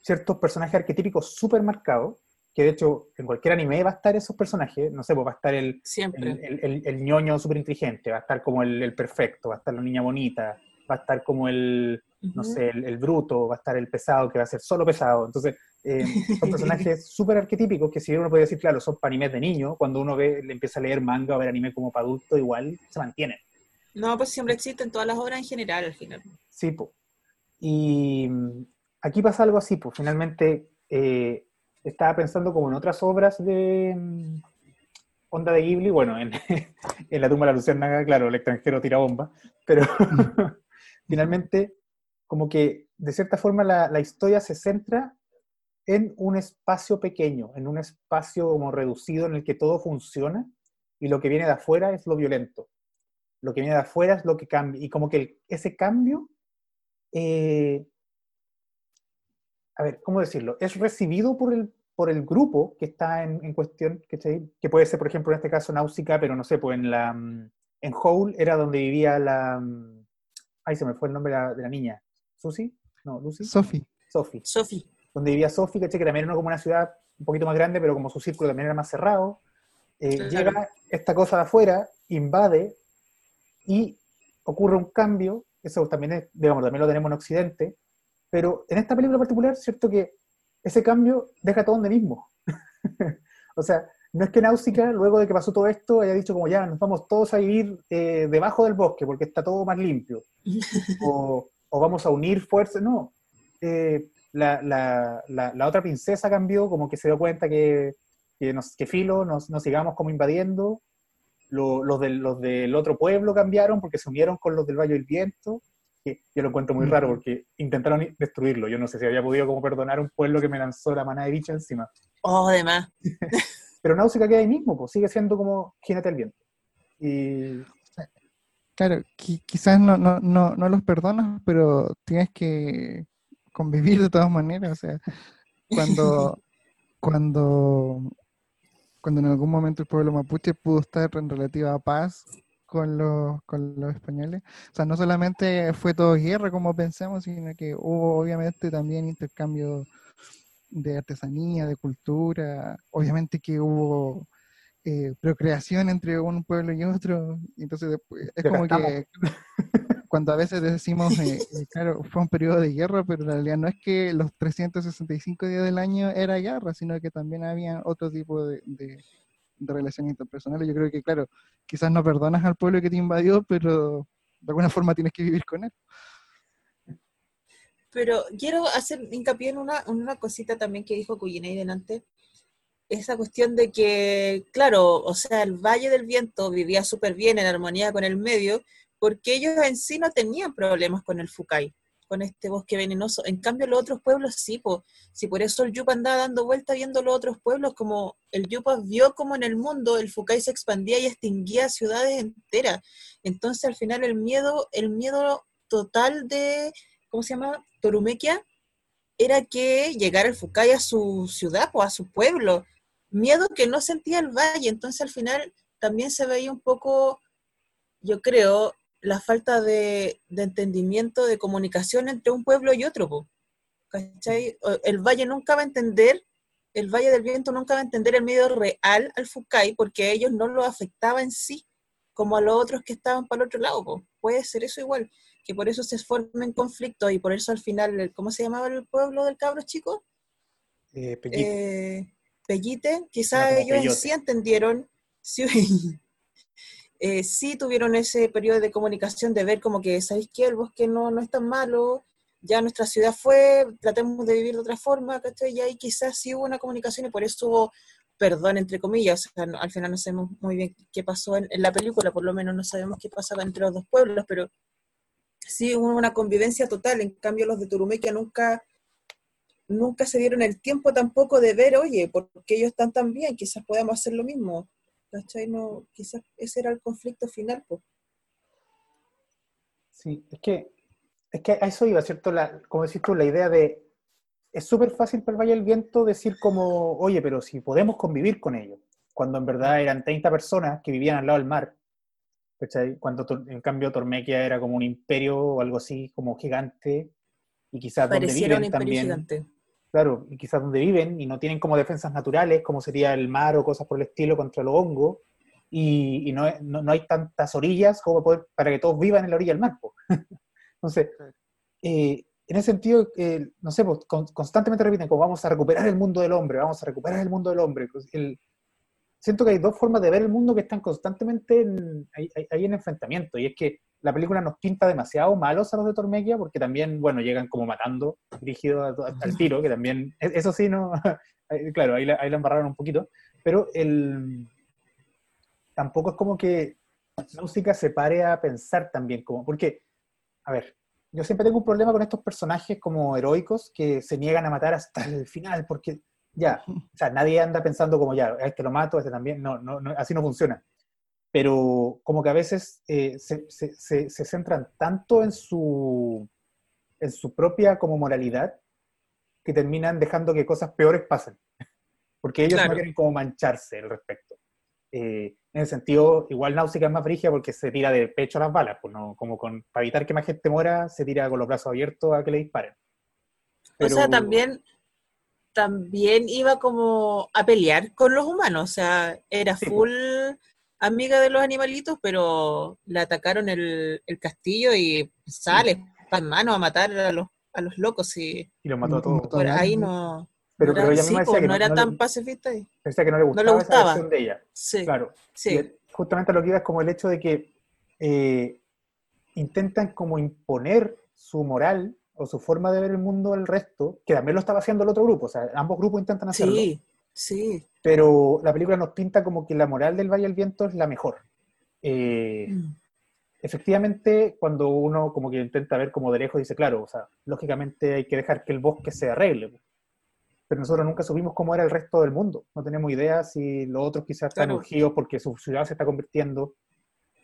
ciertos personajes arquetípicos súper marcados, que de hecho en cualquier anime va a estar esos personajes, no sé, pues va a estar el, Siempre. el, el, el- el ñoño súper inteligente, va a estar como el, el perfecto, va a estar la niña bonita, va a estar como el, no sé, el, el bruto, va a estar el pesado, que va a ser solo pesado. Entonces, eh, son personajes [laughs] súper arquetípicos que si uno puede decir, claro, son para animes de niño, cuando uno ve, le empieza a leer manga o ver anime como para adulto, igual se mantienen. No, pues siempre existen todas las obras en general al final. Sí, po. Y mm, aquí pasa algo así, pues finalmente eh, estaba pensando como en otras obras de mm, Onda de Ghibli, bueno, en, [laughs] en La tumba de la luciérnaga, claro, el extranjero tira bomba, pero [laughs] finalmente como que de cierta forma la, historia se centra en un espacio pequeño, en un espacio como reducido en el que todo funciona y lo que viene de afuera es lo violento. Lo que viene de afuera es lo que cambia. Y como que ese cambio, eh, a ver, ¿cómo decirlo? Es recibido por el, por el grupo que está en, en cuestión, ¿cachai? que puede ser, por ejemplo, en este caso Náusica, pero no sé, pues en la mm, en Howl era donde vivía la... mm, Ay, se me fue el nombre de la niña. ¿Susi? No, Lucy. Sophie. Sophie Sofi. donde vivía Sophie, ¿cachai? que también era como una ciudad un poquito más grande, pero como su círculo también era más cerrado. Eh, Claro. Llega esta cosa de afuera, invade y ocurre un cambio, eso también es, digamos, también lo tenemos en Occidente, pero en esta película en particular, cierto que ese cambio deja todo donde mismo. [laughs] o sea, no es que Náusica, luego de que pasó todo esto, haya dicho como ya, nos vamos todos a vivir eh, debajo del bosque porque está todo más limpio. [laughs] o, o vamos a unir fuerzas, no. Eh, la, la- la- la otra princesa cambió, como que se dio cuenta que, que, nos, que filo, nos, nos sigamos como invadiendo. Lo- los, del, los del otro pueblo cambiaron porque se unieron con los del Valle del Viento. Que yo lo encuentro muy raro porque intentaron destruirlo. Yo no sé si había podido como perdonar a un pueblo que me lanzó la manada de bicho encima. Oh, además. [laughs] Pero Náusica queda ahí mismo, pues sigue siendo como Jinete del Viento. Y Claro, qui- quizás no, no, no, no los perdonas, pero tienes que convivir de todas maneras. O sea, cuando, [laughs] cuando, cuando en algún momento el pueblo mapuche pudo estar en relativa paz con los, con los españoles. O sea, no solamente fue todo guerra como pensamos, sino que hubo obviamente también intercambio de artesanía, de cultura. Obviamente que hubo eh, procreación entre un pueblo y otro. Entonces, después, es como que [laughs] cuando a veces decimos, eh, eh, [laughs] claro, fue un periodo de guerra, pero en realidad no es que los 365 días del año era guerra, sino que también había otro tipo de, de, de relaciones interpersonales. Yo creo que, claro, quizás no perdonas al pueblo que te invadió, pero de alguna forma tienes que vivir con él. Pero quiero hacer hincapié en una, en una cosita también que dijo Cuyinei delante. Esa cuestión de que, claro, o sea, el Valle del Viento vivía súper bien en armonía con el medio, porque ellos en sí no tenían problemas con el Fucai, con este bosque venenoso. En cambio, los otros pueblos sí, po. si por eso el Yupa andaba dando vuelta viendo los otros pueblos, como el Yupa vio como en el mundo el Fucai se expandía y extinguía ciudades enteras. Entonces, al final, el miedo, el miedo total de, ¿cómo se llama? Torumequia, era que llegara el Fucai a su ciudad o a su pueblo. Miedo que no sentía el valle. Entonces, al final, también se veía un poco, yo creo, la falta de, de entendimiento, de comunicación entre un pueblo y otro. ¿Cachai? El valle nunca va a entender, el Valle del Viento nunca va a entender el miedo real al Fucai porque a ellos no lo afectaba en sí, como a los otros que estaban para el otro lado. po. Puede ser eso igual, que por eso se formen conflictos y por eso al final, ¿cómo se llamaba el pueblo del cabro chico? eh, eh, Pellite, quizás como ellos Peyote. sí entendieron, sí, [laughs] eh, sí tuvieron ese periodo de comunicación de ver como que, ¿sabéis qué? El bosque no, no es tan malo, ya nuestra ciudad fue, tratemos de vivir de otra forma, ¿cachai? Y ahí quizás sí hubo una comunicación y por eso hubo perdón, entre comillas, o sea, no- al final no sabemos muy bien qué pasó en, en la película, por lo menos no sabemos qué pasaba entre los dos pueblos, pero sí hubo una convivencia total, en cambio los de Turumequia nunca nunca se dieron el tiempo tampoco de ver, oye, ¿por qué ellos están tan bien? Quizás podamos hacer lo mismo. ¿Cachai? No, quizás ese era el conflicto final. Pues. Sí, es que, es que a eso iba, ¿cierto? La, como decís tú, la idea de, es súper fácil para el Valle del Viento decir como, oye, pero si podemos convivir con ellos, cuando en verdad eran 30 personas que vivían al lado del mar, ¿cachai? Cuando Tor- en cambio Tormequia era como un imperio o algo así, como gigante, y quizás donde un viven imperio también, gigante. Claro, y quizás donde viven y no tienen como defensas naturales, como sería el mar o cosas por el estilo contra los hongos, y, y no, no, no hay tantas orillas como poder- para que todos vivan en la orilla del mar. po. [laughs] Entonces, eh, en ese sentido, eh, no sé, pues, con- constantemente repiten como vamos a recuperar el mundo del hombre, vamos a recuperar el mundo del hombre. Pues, el- siento que hay dos formas de ver el mundo que están constantemente en- ahí- ahí en enfrentamiento, y es que la película nos pinta demasiado malos a los de Tormequia, porque también, bueno, llegan como matando, dirigido al tiro, que también, e, eso sí, no, [laughs] claro, ahí la, ahí la embarraron un poquito, pero el, tampoco es como que música se pare a pensar también, como, porque, a ver, yo siempre tengo un problema con estos personajes como heroicos que se niegan a matar hasta el final, porque ya, o sea, nadie anda pensando como ya, este lo mato, este también, no, no, no así no funciona pero como que a veces eh, se, se, se, centran tanto en su, en su propia como moralidad que terminan dejando que cosas peores pasen, [laughs] porque ellos no quieren como mancharse al respecto. Eh, en ese sentido, igual Náusica es más frigia porque se tira de pecho a las balas, pues no, como con, para evitar que más gente muera, se tira con los brazos abiertos a que le disparen. O sea, también, también iba como a pelear con los humanos, o sea, era pues. full amiga de los animalitos, pero le atacaron el, castillo y sale para mano a matar a los, a los locos. Y, y los mató a todos. Por ahí no. Pero, no era, que no, era tan pacifista. Y... Pensé que no le gustaba, no le gustaba. esa de ella. Sí. Claro. Sí. justamente lo que iba es como el hecho de que eh, intentan como imponer su moral o su forma de ver el mundo al resto, que también lo estaba haciendo el otro grupo. O sea, ambos grupos intentan hacerlo. Sí, Sí. Pero la película nos pinta como que la moral del Valle del Viento es la mejor. Eh, mm. Efectivamente, cuando uno como que intenta ver como de lejos, dice, claro, o sea, lógicamente hay que dejar que el bosque se arregle. Pero nosotros nunca supimos cómo era el resto del mundo. No tenemos idea si los otros quizás están urgidos porque su ciudad se está convirtiendo.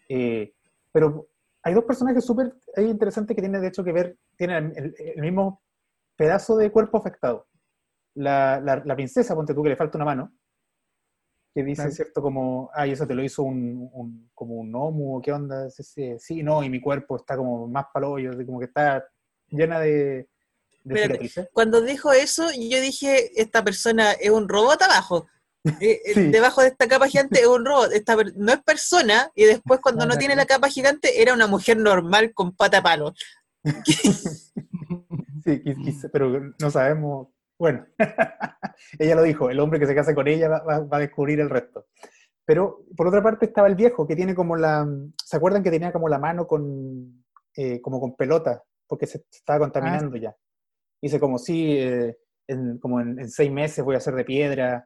Eh, pero hay dos personajes súper interesantes que tienen de hecho que ver, tienen el mismo pedazo de cuerpo afectado la, la, princesa, ponte tú que le falta una mano, que dice, ¿cierto? Como, ay, eso te lo hizo un, un como un omu, ¿qué onda? Sí, no, y mi cuerpo está como más palollo, como que está llena de, de Cuando dijo eso, yo dije, esta persona es un robot abajo. Eh, eh, debajo de esta capa gigante es un robot, esta no es persona, y después cuando no tiene la capa gigante era una mujer normal con pata palo. [laughs] sí, pero no sabemos bueno, [laughs] ella lo dijo, el hombre que se casa con ella va, a descubrir el resto. Pero por otra parte estaba el viejo, que tiene como la... ¿Se acuerdan que tenía como la mano con, eh, como con pelota? Porque se, estaba contaminando ah, ya. Dice como, sí, eh, en, como en, seis meses voy a ser de piedra,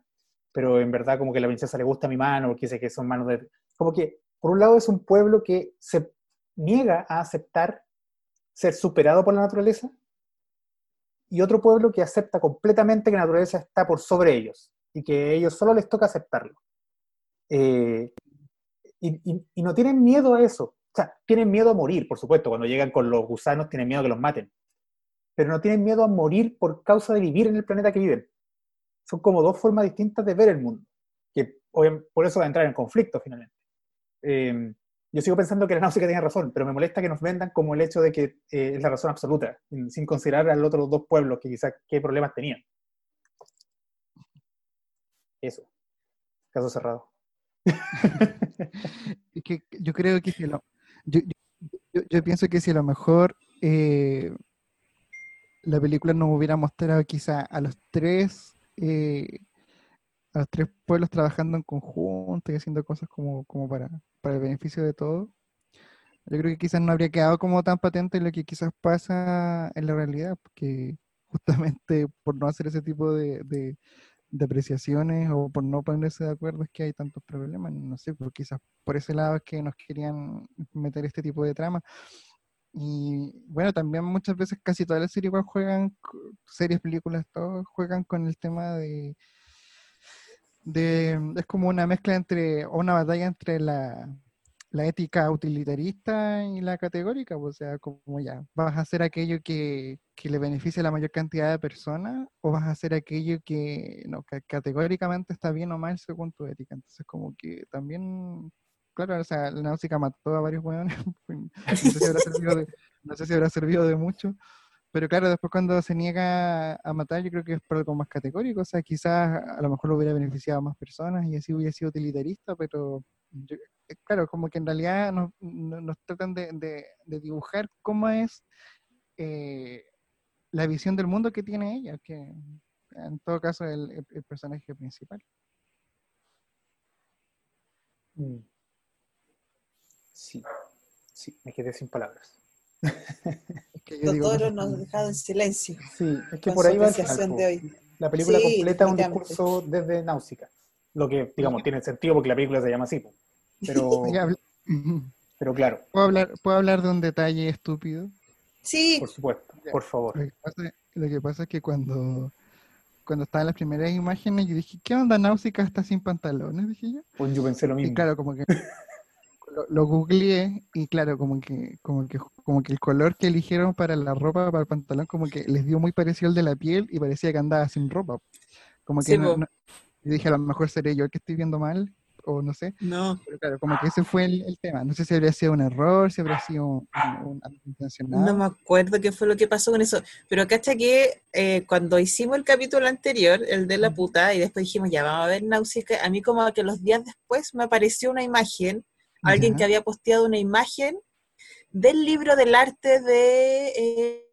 pero en verdad como que a la princesa le gusta mi mano, porque dice que son manos de... Como que, por un lado, es un pueblo que se niega a aceptar ser superado por la naturaleza, y otro pueblo que acepta completamente que la naturaleza está por sobre ellos y que a ellos solo les toca aceptarlo. Eh, y, no tienen miedo a eso. O sea, tienen miedo a morir, por supuesto. Cuando llegan con los gusanos tienen miedo a que los maten. Pero no tienen miedo a morir por causa de vivir en el planeta que viven. Son como dos formas distintas de ver el mundo. Que por eso va a entrar en conflicto finalmente. Eh, yo sigo pensando que la náusea tiene razón, pero me molesta que nos vendan como el hecho de que eh, es la razón absoluta, sin considerar a los dos pueblos que quizás qué problemas tenían. Eso. Caso cerrado. [laughs] que yo creo que si lo, yo, yo, pienso que si a lo mejor eh, la película nos hubiera mostrado quizá a los tres eh, los tres pueblos trabajando en conjunto y haciendo cosas como, como para, para el beneficio de todos, yo creo que quizás no habría quedado como tan patente lo que quizás pasa en la realidad, porque [laughs] justamente por no hacer ese tipo de, de, apreciaciones o por no ponerse de acuerdo es que hay tantos problemas, no sé, porque quizás por ese lado es que nos querían meter este tipo de trama. Y bueno, también muchas veces casi todas las series juegan, series, películas, todos juegan con el tema de, de, es como una mezcla entre, o una batalla entre la, ética utilitarista y la categórica, pues, o sea, como ya, ¿vas a hacer aquello que, le beneficie a la mayor cantidad de personas o vas a hacer aquello que, no, categóricamente está bien o mal según tu ética? Entonces, como que también, claro, o sea, la náusica mató a varios hueones, [laughs] no, sé si no sé si habrá servido de mucho, pero claro, después cuando se niega a matar, yo creo que es por algo más categórico. O sea, quizás a lo mejor lo hubiera beneficiado a más personas y así hubiera sido utilitarista, pero eh, claro, como que en realidad nos, tratan de, de, dibujar cómo es eh, la visión del mundo que tiene ella, que en todo caso es el, el, personaje principal. Mm. Sí. Sí, me quedé sin palabras. [laughs] Que yo digo nos dejado en silencio. Sí, es que por ahí va el de hoy. La película Sí, completa un discurso desde Náusica. Lo que, digamos, tiene sentido porque la película se llama así. Pero, [laughs] pero claro, ¿Puedo hablar, ¿Puedo hablar de un detalle estúpido? Sí, por supuesto, por favor. Lo que pasa, lo que pasa es que cuando, cuando estaban las primeras imágenes, yo dije, ¿qué onda Náusica está sin pantalones? Dije yo. Pues yo pensé lo Y mismo. claro, como que [laughs] lo, lo googleé y claro, como que, como que como que el color que eligieron para la ropa, para el pantalón, como que les dio muy parecido al de la piel y parecía que andaba sin ropa. Como que Sí, no- dije, a lo mejor seré yo el que estoy viendo mal, o no sé. no. Pero claro, como que ese fue el, el tema. No sé si habría sido un error, si habría sido un. No me acuerdo qué fue lo que pasó con eso. Pero cacha que eh, cuando hicimos el capítulo anterior, el de la puta, y después dijimos, ya vamos a ver Náusica, a mí como que los días después me apareció una imagen, alguien que había posteado una imagen del libro del arte de eh,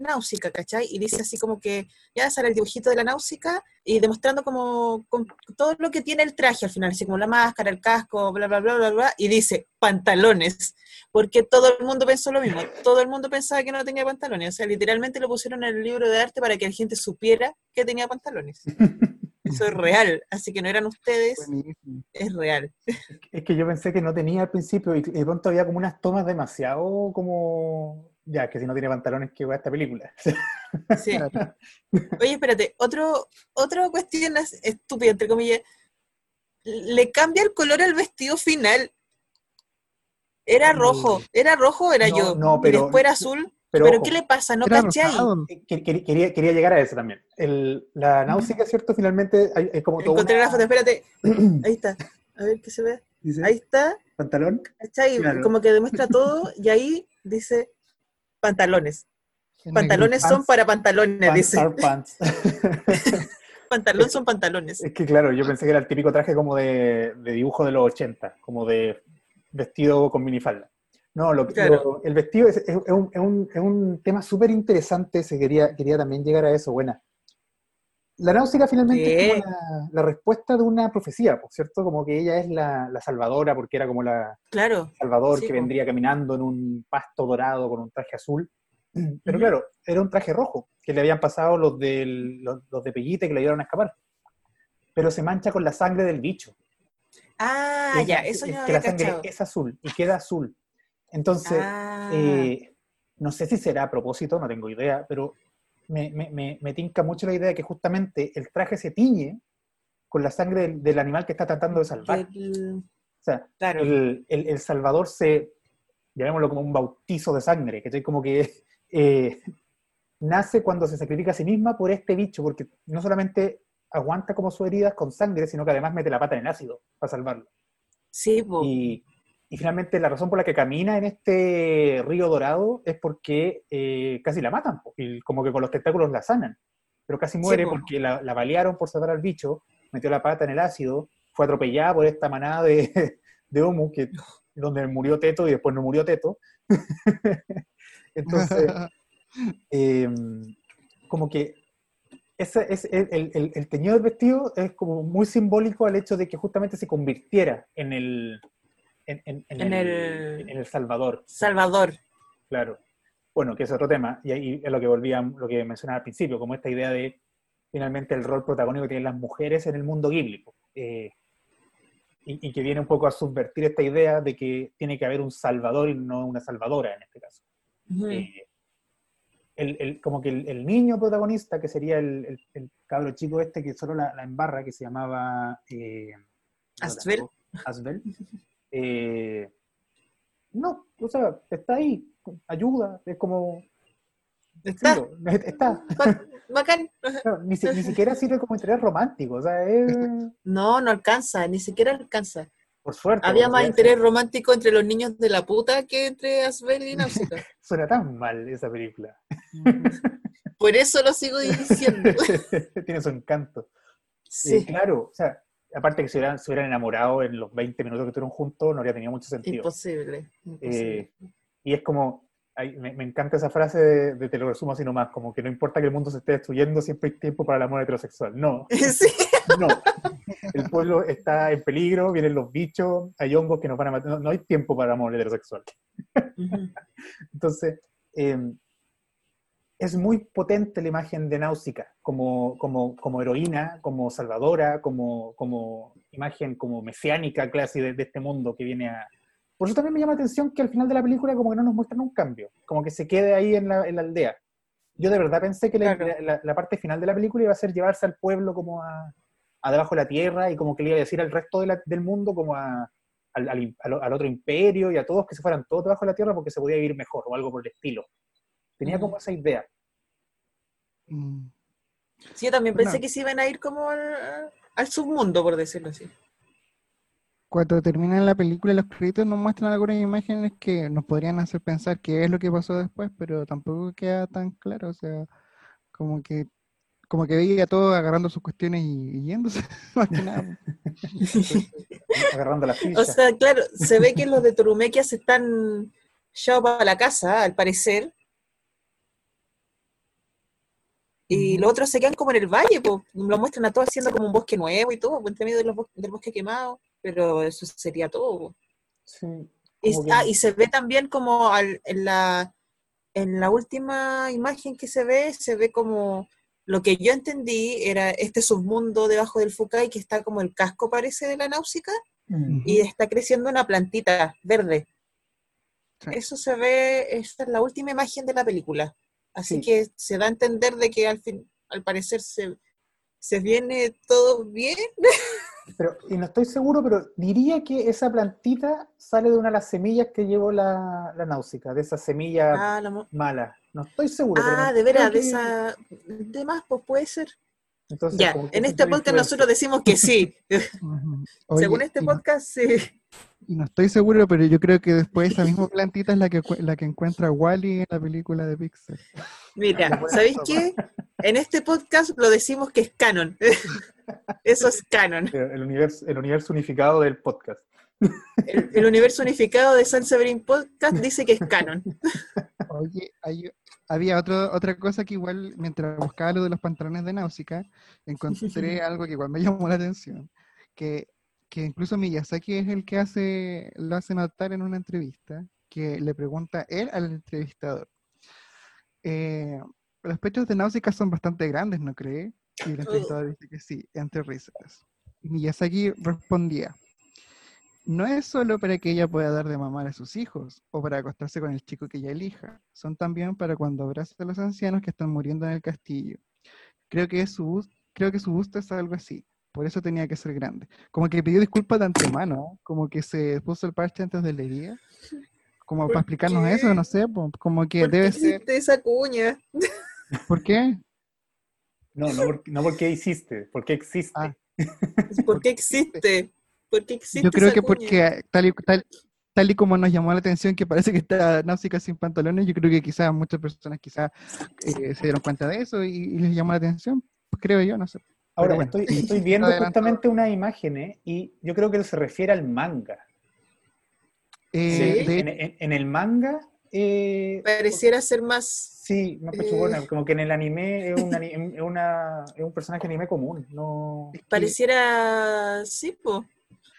Náusica, ¿cachai? Y dice así como que ya sale el dibujito de la Náusica y demostrando como, con todo lo que tiene el traje al final, así como la máscara, el casco, bla, bla, bla, bla, bla, y dice pantalones, porque todo el mundo pensó lo mismo, todo el mundo pensaba que no tenía pantalones, o sea, literalmente lo pusieron en el libro de arte para que la gente supiera que tenía pantalones. [laughs] Eso es [laughs] real, así que no eran ustedes, Buenísimo. es real. Es que yo pensé que no tenía al principio y de pronto había como unas tomas demasiado como... Ya, que si no tiene pantalones, que va esta película. [laughs] Sí. Oye, espérate, otro, otra cuestión es- estúpida, entre comillas. Le cambia el color al vestido final. Era rojo, era rojo era No, yo. no, y pero- después era azul. Pero, Pero, ojo, ¿qué le pasa? ¿No caché ahí? que- quería, quería llegar a eso también. El- la náusea, ¿cierto? Finalmente hay, hay como todo Encontré una- la foto, espérate. [clears throat] Ahí está. A ver qué se ve. Dice, Ahí está. pantalón. ¿cachai? Claro. Como que demuestra todo y ahí dice pantalones. Pantalones son Pants- para pantalones, dice. Pantar pants. [laughs] Pantalón son pantalones. Es que claro, yo pensé que era el típico traje como de, de dibujo de los 80, como de vestido con minifalda. No, lo, Claro. lo- el vestido es, es- es un, es un- es un tema súper interesante, se quería, quería también llegar a eso, buena. La náusea finalmente es como la, la respuesta de una profecía, por cierto, como que ella es la, la salvadora, porque era como la Claro. Salvador Sí, que vendría caminando en un pasto dorado con un traje azul. [clears throat] Pero claro, era un traje rojo, que le habían pasado los, del, los, los de Pellite que le ayudaron a escapar. Pero se mancha con la sangre del bicho. Ah, Es- ya, es- eso es yo no que la sangre cachado. es azul y queda azul. Entonces, Ah, eh, no sé si será a propósito, no tengo idea, pero me, me, me, me tinca mucho la idea de que justamente el traje se tiñe con la sangre del, del animal que está tratando de salvar. el- O sea, claro. el, el- el Salvador se, llamémoslo como un bautizo de sangre, que como que eh, nace cuando se sacrifica a sí misma por este bicho, porque no solamente aguanta como sus heridas con sangre, sino que además mete la pata en el ácido para salvarlo. Sí, po. Y, y finalmente la razón por la que camina en este río dorado es porque eh, casi la matan, y como que con los tentáculos la sanan, pero casi muere po. porque la, la balearon por salvar al bicho, metió la pata en el ácido, fue atropellada por esta manada de, [laughs] de que, donde murió Teto y después no murió Teto. [laughs] Entonces, [laughs] eh, como que ese, es el, el- el- el teñido del vestido es como muy simbólico al hecho de que justamente se convirtiera en el, en, en- en En el, el- en el Salvador. Salvador. Claro. Bueno, que es otro tema, y ahí es lo que volvía, lo que mencionaba al principio, como esta idea de finalmente el rol protagónico que tienen las mujeres en el mundo Ghibli. Eh, y, y que viene un poco a subvertir esta idea de que tiene que haber un salvador y no una salvadora en este caso. Eh, el, el- como que el, el niño protagonista, que sería el, cabro chico este que solo la, la embarra, que se llamaba... eh, Asbel. Asbel. [laughs] eh, no, o sea, está ahí, ayuda, es como... Está. está. Ba- Bacán. No, ni, si- ni siquiera sirve como interés romántico, o sea, es... No, no alcanza, ni siquiera alcanza. Por suerte. Había más interés romántico entre los niños de la puta que entre Asbel y Náusica. [laughs] Suena tan mal esa película. Por eso lo sigo diciendo. [laughs] Tiene su encanto. Sí. Eh, claro, o sea, aparte que se hubieran, se hubieran enamorado en los 20 minutos que estuvieron juntos, no habría tenido mucho sentido. Imposible. imposible. Eh, y es como, ay, me, me encanta esa frase de, de te lo resumo así nomás, como que no importa que el mundo se esté destruyendo, siempre hay tiempo para el amor heterosexual. No, [laughs] sí. No, el pueblo está en peligro, vienen los bichos, hay hongos que nos van a matar, no, no hay tiempo para amor heterosexual. [laughs] Entonces, eh, es muy potente la imagen de Náusica como, como, como heroína, como salvadora, como, como imagen como mesiánica casi de, de este mundo que viene a... Por eso también me llama la atención que al final de la película como que no nos muestran un cambio, como que se quede ahí en la, en la aldea. Yo de verdad pensé que la, Claro. la- la parte final de la película iba a ser llevarse al pueblo como a, a debajo de la tierra y como que le iba a decir al resto de la- del mundo como a, al, al- al- al otro imperio y a todos que se fueran todos debajo de la tierra porque se podía vivir mejor o algo por el estilo. Tenía como esa idea. Mm. Sí, yo también pensé que se iban a ir como al, al submundo, por decirlo así. Cuando termina la película, los créditos nos muestran algunas imágenes que nos podrían hacer pensar qué es lo que pasó después, pero tampoco queda tan claro. O sea, como que como que veía a todos agarrando sus cuestiones y, yéndose, [laughs] más que nada. [laughs] agarrando la ficha. O sea, claro, se ve que los de Torumequia se están ya para la casa, al parecer. Y los otros se quedan como en el valle, pues lo muestran a todos haciendo como un bosque nuevo y todo, entre medio de los del bosque quemado, pero eso sería todo. Sí, Y, ah, se ve también como al- en, la, en la última imagen que se ve, se ve como lo que yo entendí era este submundo debajo del Fukai que está como el casco parece de la náusica y está creciendo una plantita verde. Sí. Eso se ve, esta es la última imagen de la película. Así Sí. que se da a entender de que al fin, al parecer se, se viene todo bien. [laughs] Pero, y no estoy seguro, pero diría que esa plantita sale de una de las semillas que llevó la, la náusica, de esa semilla Ah, la mala. No estoy seguro. ah, de veras, de esa. De más, pues puede ser. entonces, Ya, en este podcast influencia. nosotros decimos que sí. [laughs] [laughs] Oye, Según este podcast, sí. Y no estoy seguro, pero yo creo que después esa misma plantita es la que, la que encuentra Wally en la película de Pixar. Mira, ¿sabéis qué? En este podcast lo decimos que es canon. [laughs] Eso es canon. El universo, el universo unificado del podcast. El, el universo unificado de San Severin Podcast dice que es canon. [laughs] Oye, hay- había otro, otra cosa que igual, mientras buscaba lo de los pantalones de Náusica, encontré [laughs] algo que igual me llamó la atención, que, que incluso Miyazaki es el que hace, lo hace notar en una entrevista, que le pregunta él al entrevistador. eh, los pechos de Náusica son bastante grandes, ¿no cree? Y el entrevistador dice que sí, entre risas. Miyazaki respondía, no es solo para que ella pueda dar de mamar a sus hijos o para acostarse con el chico que ella elija, son también para cuando abrace a los ancianos que están muriendo en el castillo. Creo que, su, creo que su busto es algo así, por eso tenía que ser grande. Como que pidió disculpas de antemano, ¿eh? como que se puso el parche antes de la herida, como ¿Por para explicarnos qué? eso, no sé, como que ¿Por qué debe ser... hiciste esa cuña? ¿Por qué? No, no, por- no porque hiciste, porque existe. Ah. [laughs] ¿Por qué existe? ¿Por qué existe Yo creo esa que cuña? porque tal y, tal, tal y como nos llamó la atención que parece que está Náusica sin pantalones, yo creo que quizás muchas personas quizás eh, se dieron cuenta de eso y, y les llamó la atención, creo yo, no sé. Ahora, bueno, estoy, viendo justamente unas imágenes y yo creo que él se refiere al manga. Eh, ¿Sí? de- En, en- en el manga, eh, Pareciera ser más... sí, más eh, pechugona, como que en el anime es, un es una- es un personaje anime común. No, que- Pareciera... Sí, po.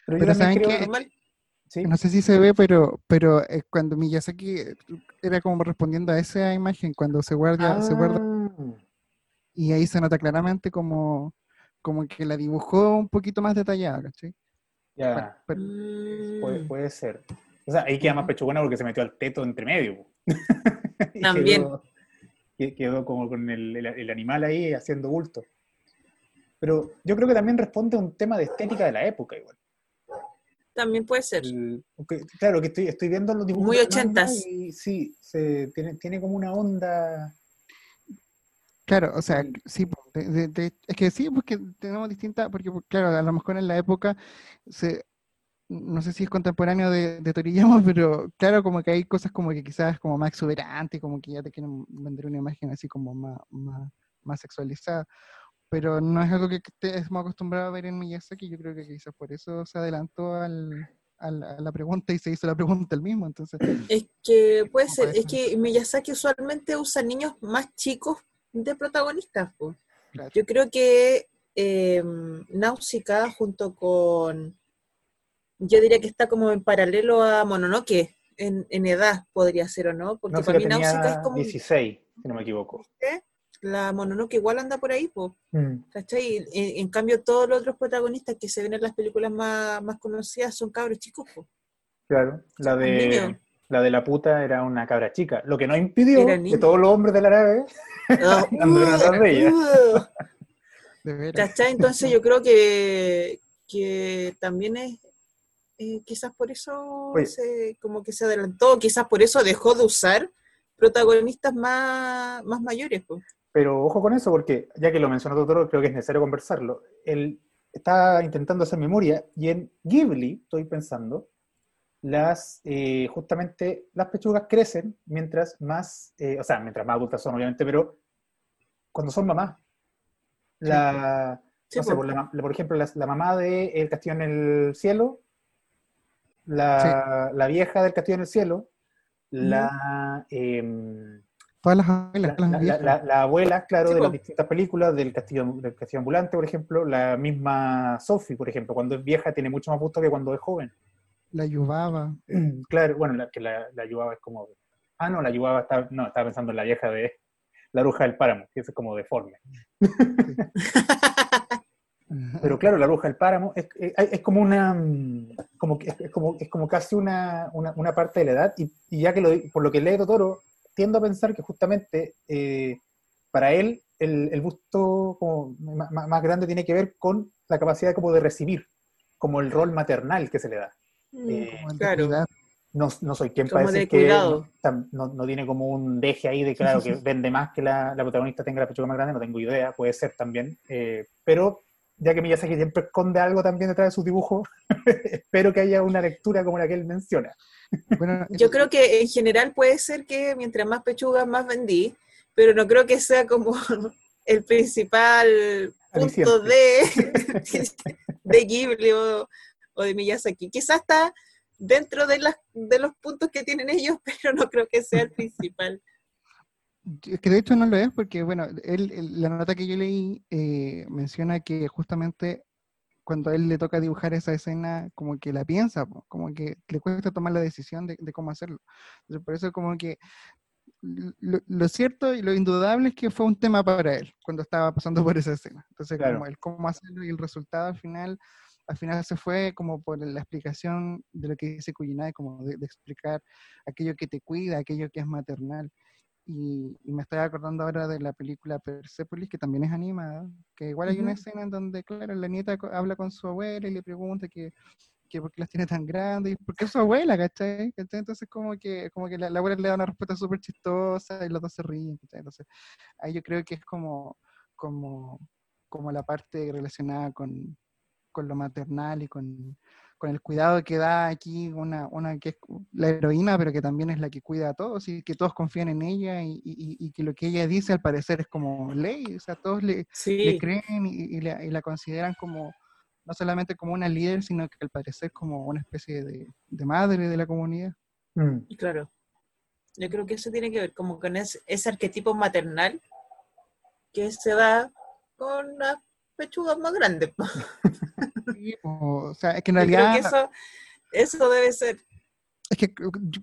pero Pero ¿saben creo? Normal. sí, no sé si se ve, pero, pero eh, cuando Miyazaki eh, era como respondiendo a esa imagen, cuando se guarda, se guarda Ah, y ahí se nota claramente como, como que la dibujó un poquito más detallada, ¿cachai? ya, Bueno, pero- puede, puede ser. O sea, ahí queda más pechugona porque se metió al teto entre medio. [laughs] También. Quedó, que- quedó como con el, el- el animal ahí haciendo bulto. Pero yo creo que también responde a un tema de estética de la época igual. También puede ser. El- claro, que estoy, estoy viendo los dibujos. Muy ochentas. Y sí, se, tiene, tiene como una onda. Claro, o sea, Sí. de- de- de- es que sí, porque tenemos distintas, porque claro, a lo mejor en la época, se, no sé si es contemporáneo de, de Toriyama, [laughs] pero claro, como que hay cosas como que quizás como más exuberantes, como que ya te quieren vender una imagen así como más, más, más sexualizada, pero no es algo que estemos acostumbrados a ver en Miyazaki, yo creo que quizás por eso se adelantó al, a la pregunta y se hizo la pregunta el mismo, entonces, Es que puede ser, es que Miyazaki usualmente usa niños más chicos de protagonistas. claro. Yo creo que eh, Náusica junto con, yo diría que está como en paralelo a Mononoke, en, en edad podría ser o no, porque No para mí Náusica es como 16, si no me equivoco. ¿eh? la Mononoke igual anda por ahí, po, Mm, ¿cachai? En, en cambio todos los otros protagonistas que se ven en las películas más, más conocidas son cabros chicos, po. claro, la de. La de la puta era una cabra chica, lo que no impidió que todos los hombres [laughs] de la nave Ah, Anduvieron atrás de ella. uh, De. ¿Cachai? Entonces yo creo que, que también es, eh, quizás por eso Oye. se, como que se adelantó, quizás por eso dejó de usar protagonistas más, más mayores. Pues. Pero ojo con eso, porque ya que lo mencionó Totoro, creo que es necesario conversarlo. Él está intentando hacer memoria y en Ghibli, estoy pensando, las eh, justamente las pechugas crecen mientras más, eh, o sea, mientras más adultas son, obviamente, pero cuando son mamás. La, Sí, no sé, po. por, la- la- por ejemplo, la, la mamá de El Castillo en el Cielo, la, la vieja del Castillo en el Cielo, la, em, Todas las abuelas, la, las la- viejas. la- la abuela, claro, Sí, de las distintas películas, del castillo, del castillo ambulante, por ejemplo, la misma Sophie, por ejemplo, cuando es vieja tiene mucho más gusto que cuando es joven. La ayudaba. [clears throat] Claro, bueno, la que la, la ayudaba es como... Ah, no, la ayudaba, estaba, no, estaba pensando en la vieja de La Bruja del Páramo, que es como deforme. Pero claro, La Bruja del Páramo es, es- es como una... Como, es, como, es como casi una, una, una parte de la edad, y, y ya que lo, por lo que lee Totoro, tiendo a pensar que justamente eh, para él el, el gusto como ma- más, grande tiene que ver con la capacidad como de recibir, como el rol maternal que se le da. Eh, claro. No, no soy quien para Como decir de que no, no- tiene como un deje ahí de claro que [laughs] vende más que la, la protagonista tenga la pechuga más grande, no tengo idea, puede ser también. eh, pero ya que Miyazaki siempre esconde algo también detrás de sus dibujos, [laughs] espero que haya una lectura como la que él menciona. Bueno, [laughs] Yo creo que en general puede ser que mientras más pechugas más vendí, pero no creo que sea como el principal punto de, de Ghibli o, o de Miyazaki. Quizás está dentro de, las, de los puntos que tienen ellos, [laughs] pero no creo que sea el principal. Es que de hecho no lo es porque, bueno, él, él- la nota que yo leí eh, menciona que justamente cuando a él le toca dibujar esa escena, como que la piensa, como que le cuesta tomar la decisión de, de cómo hacerlo. Entonces, por eso como que lo, lo cierto y lo indudable es que fue un tema para él cuando estaba pasando por esa escena. Entonces, Claro. como el cómo hacerlo y el resultado al final, al final se fue como por la explicación de lo que dice Kujinai, como de, de explicar aquello que te cuida, aquello que es maternal. Y, y me estoy acordando ahora de la película Persepolis, que también es animada, que igual hay una Ujú. escena en donde, claro, la nieta habla con su abuela y le pregunta que, que por qué las tiene tan grandes, y por qué es su abuela, ¿cachai? ¿Cachai? Entonces como que, como que la, la abuela le da una respuesta súper chistosa y los dos se ríen, ¿cachai? Entonces ahí yo creo que es como, como, como la parte relacionada con, con lo maternal y con, con el cuidado que da aquí una, una que es la heroína, pero que también es la que cuida a todos y que todos confían en ella y, y- y que lo que ella dice al parecer es como ley, o sea, todos le, creen y, y la, y la consideran como, no solamente como una líder, sino que al parecer como una especie de, de madre de la comunidad. Mm, claro. Yo creo que eso tiene que ver como con ese, ese arquetipo maternal que se da con las pechugas más grandes. Sí, o, o sea, es que en Yo creo realidad... que eso, eso debe ser. Es que,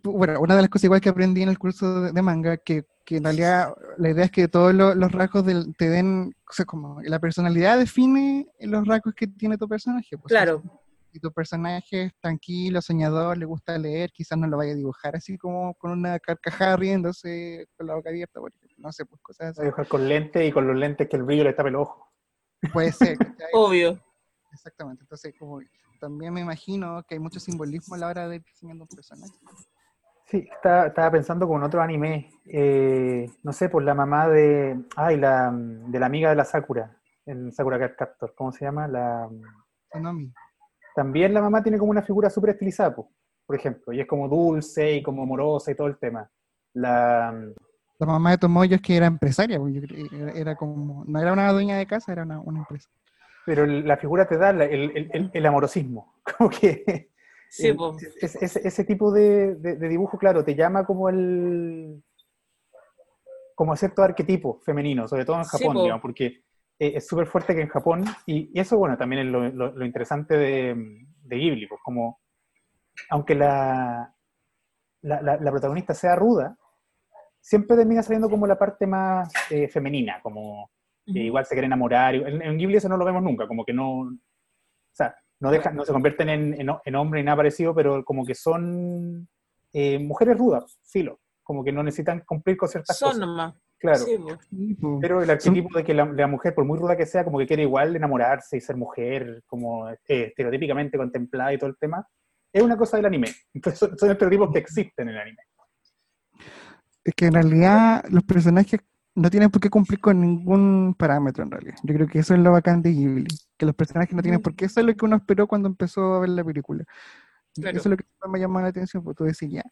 bueno, una de las cosas igual que aprendí en el curso de, de manga, que, que en realidad la idea es que todos lo- los rasgos del, te den, o sea, como la personalidad define los rasgos que tiene tu personaje. pues, Claro. Si tu personaje es tranquilo, soñador, le gusta leer, quizás no lo vaya a dibujar así como con una carcajada riéndose con la boca abierta, por ejemplo. No sé, pues cosas a así. dibujar con lentes y con los lentes que el brillo le tapa el ojo. Puede ser. Obvio. Exactamente. Entonces, como también me imagino que hay mucho simbolismo a la hora de diseñando un personaje. Sí, estaba, estaba pensando con otro anime, eh, no sé, por la mamá de, ay, la, de la amiga de la Sakura, en Sakura Card Captor, ¿cómo se llama? La, Sonomi. también la mamá tiene como una figura súper estilizada, po, por ejemplo, y es como dulce y como amorosa y todo el tema. La, La mamá de Tomoyo es que era empresaria, pues, yo creo- era, era como, no era una dueña de casa, era una, una empresa. pero la figura te da el, el- el- el amorosismo, [laughs] como que Sí, ese, tipo de, de- de dibujo, claro, te llama como el como a cierto arquetipo femenino, sobre todo en Sí, Japón, po. digamos, porque eh, es súper fuerte que en Japón, y, y eso, bueno, también es lo, lo- lo interesante de, de Ghibli, pues como, aunque la, la, la- la protagonista sea ruda, siempre termina saliendo como la parte más eh, femenina, como que igual se quiere enamorar. En, en Ghibli eso no lo vemos nunca, como que no, o sea, no, dejan, no se convierten en, en, en hombre ni nada parecido, pero como que son eh, mujeres rudas, filo, como que no necesitan cumplir con ciertas Son cosas. nomás. Claro. Sí. Sí, po. Pero el arquetipo de que la, la mujer, por muy ruda que sea, como que quiere igual enamorarse y ser mujer, como eh, estereotípicamente contemplada y todo el tema, es una cosa del anime. [laughs] Entonces son, son estereotipos que existen en el anime. Es que en realidad los personajes no tienen por qué cumplir con ningún parámetro en realidad. Yo creo que eso es lo bacán de Ghibli, que los personajes no tienen por qué, eso es lo que uno esperó cuando empezó a ver la película. Claro. Eso es lo que me llamó la atención, porque tú decís ya,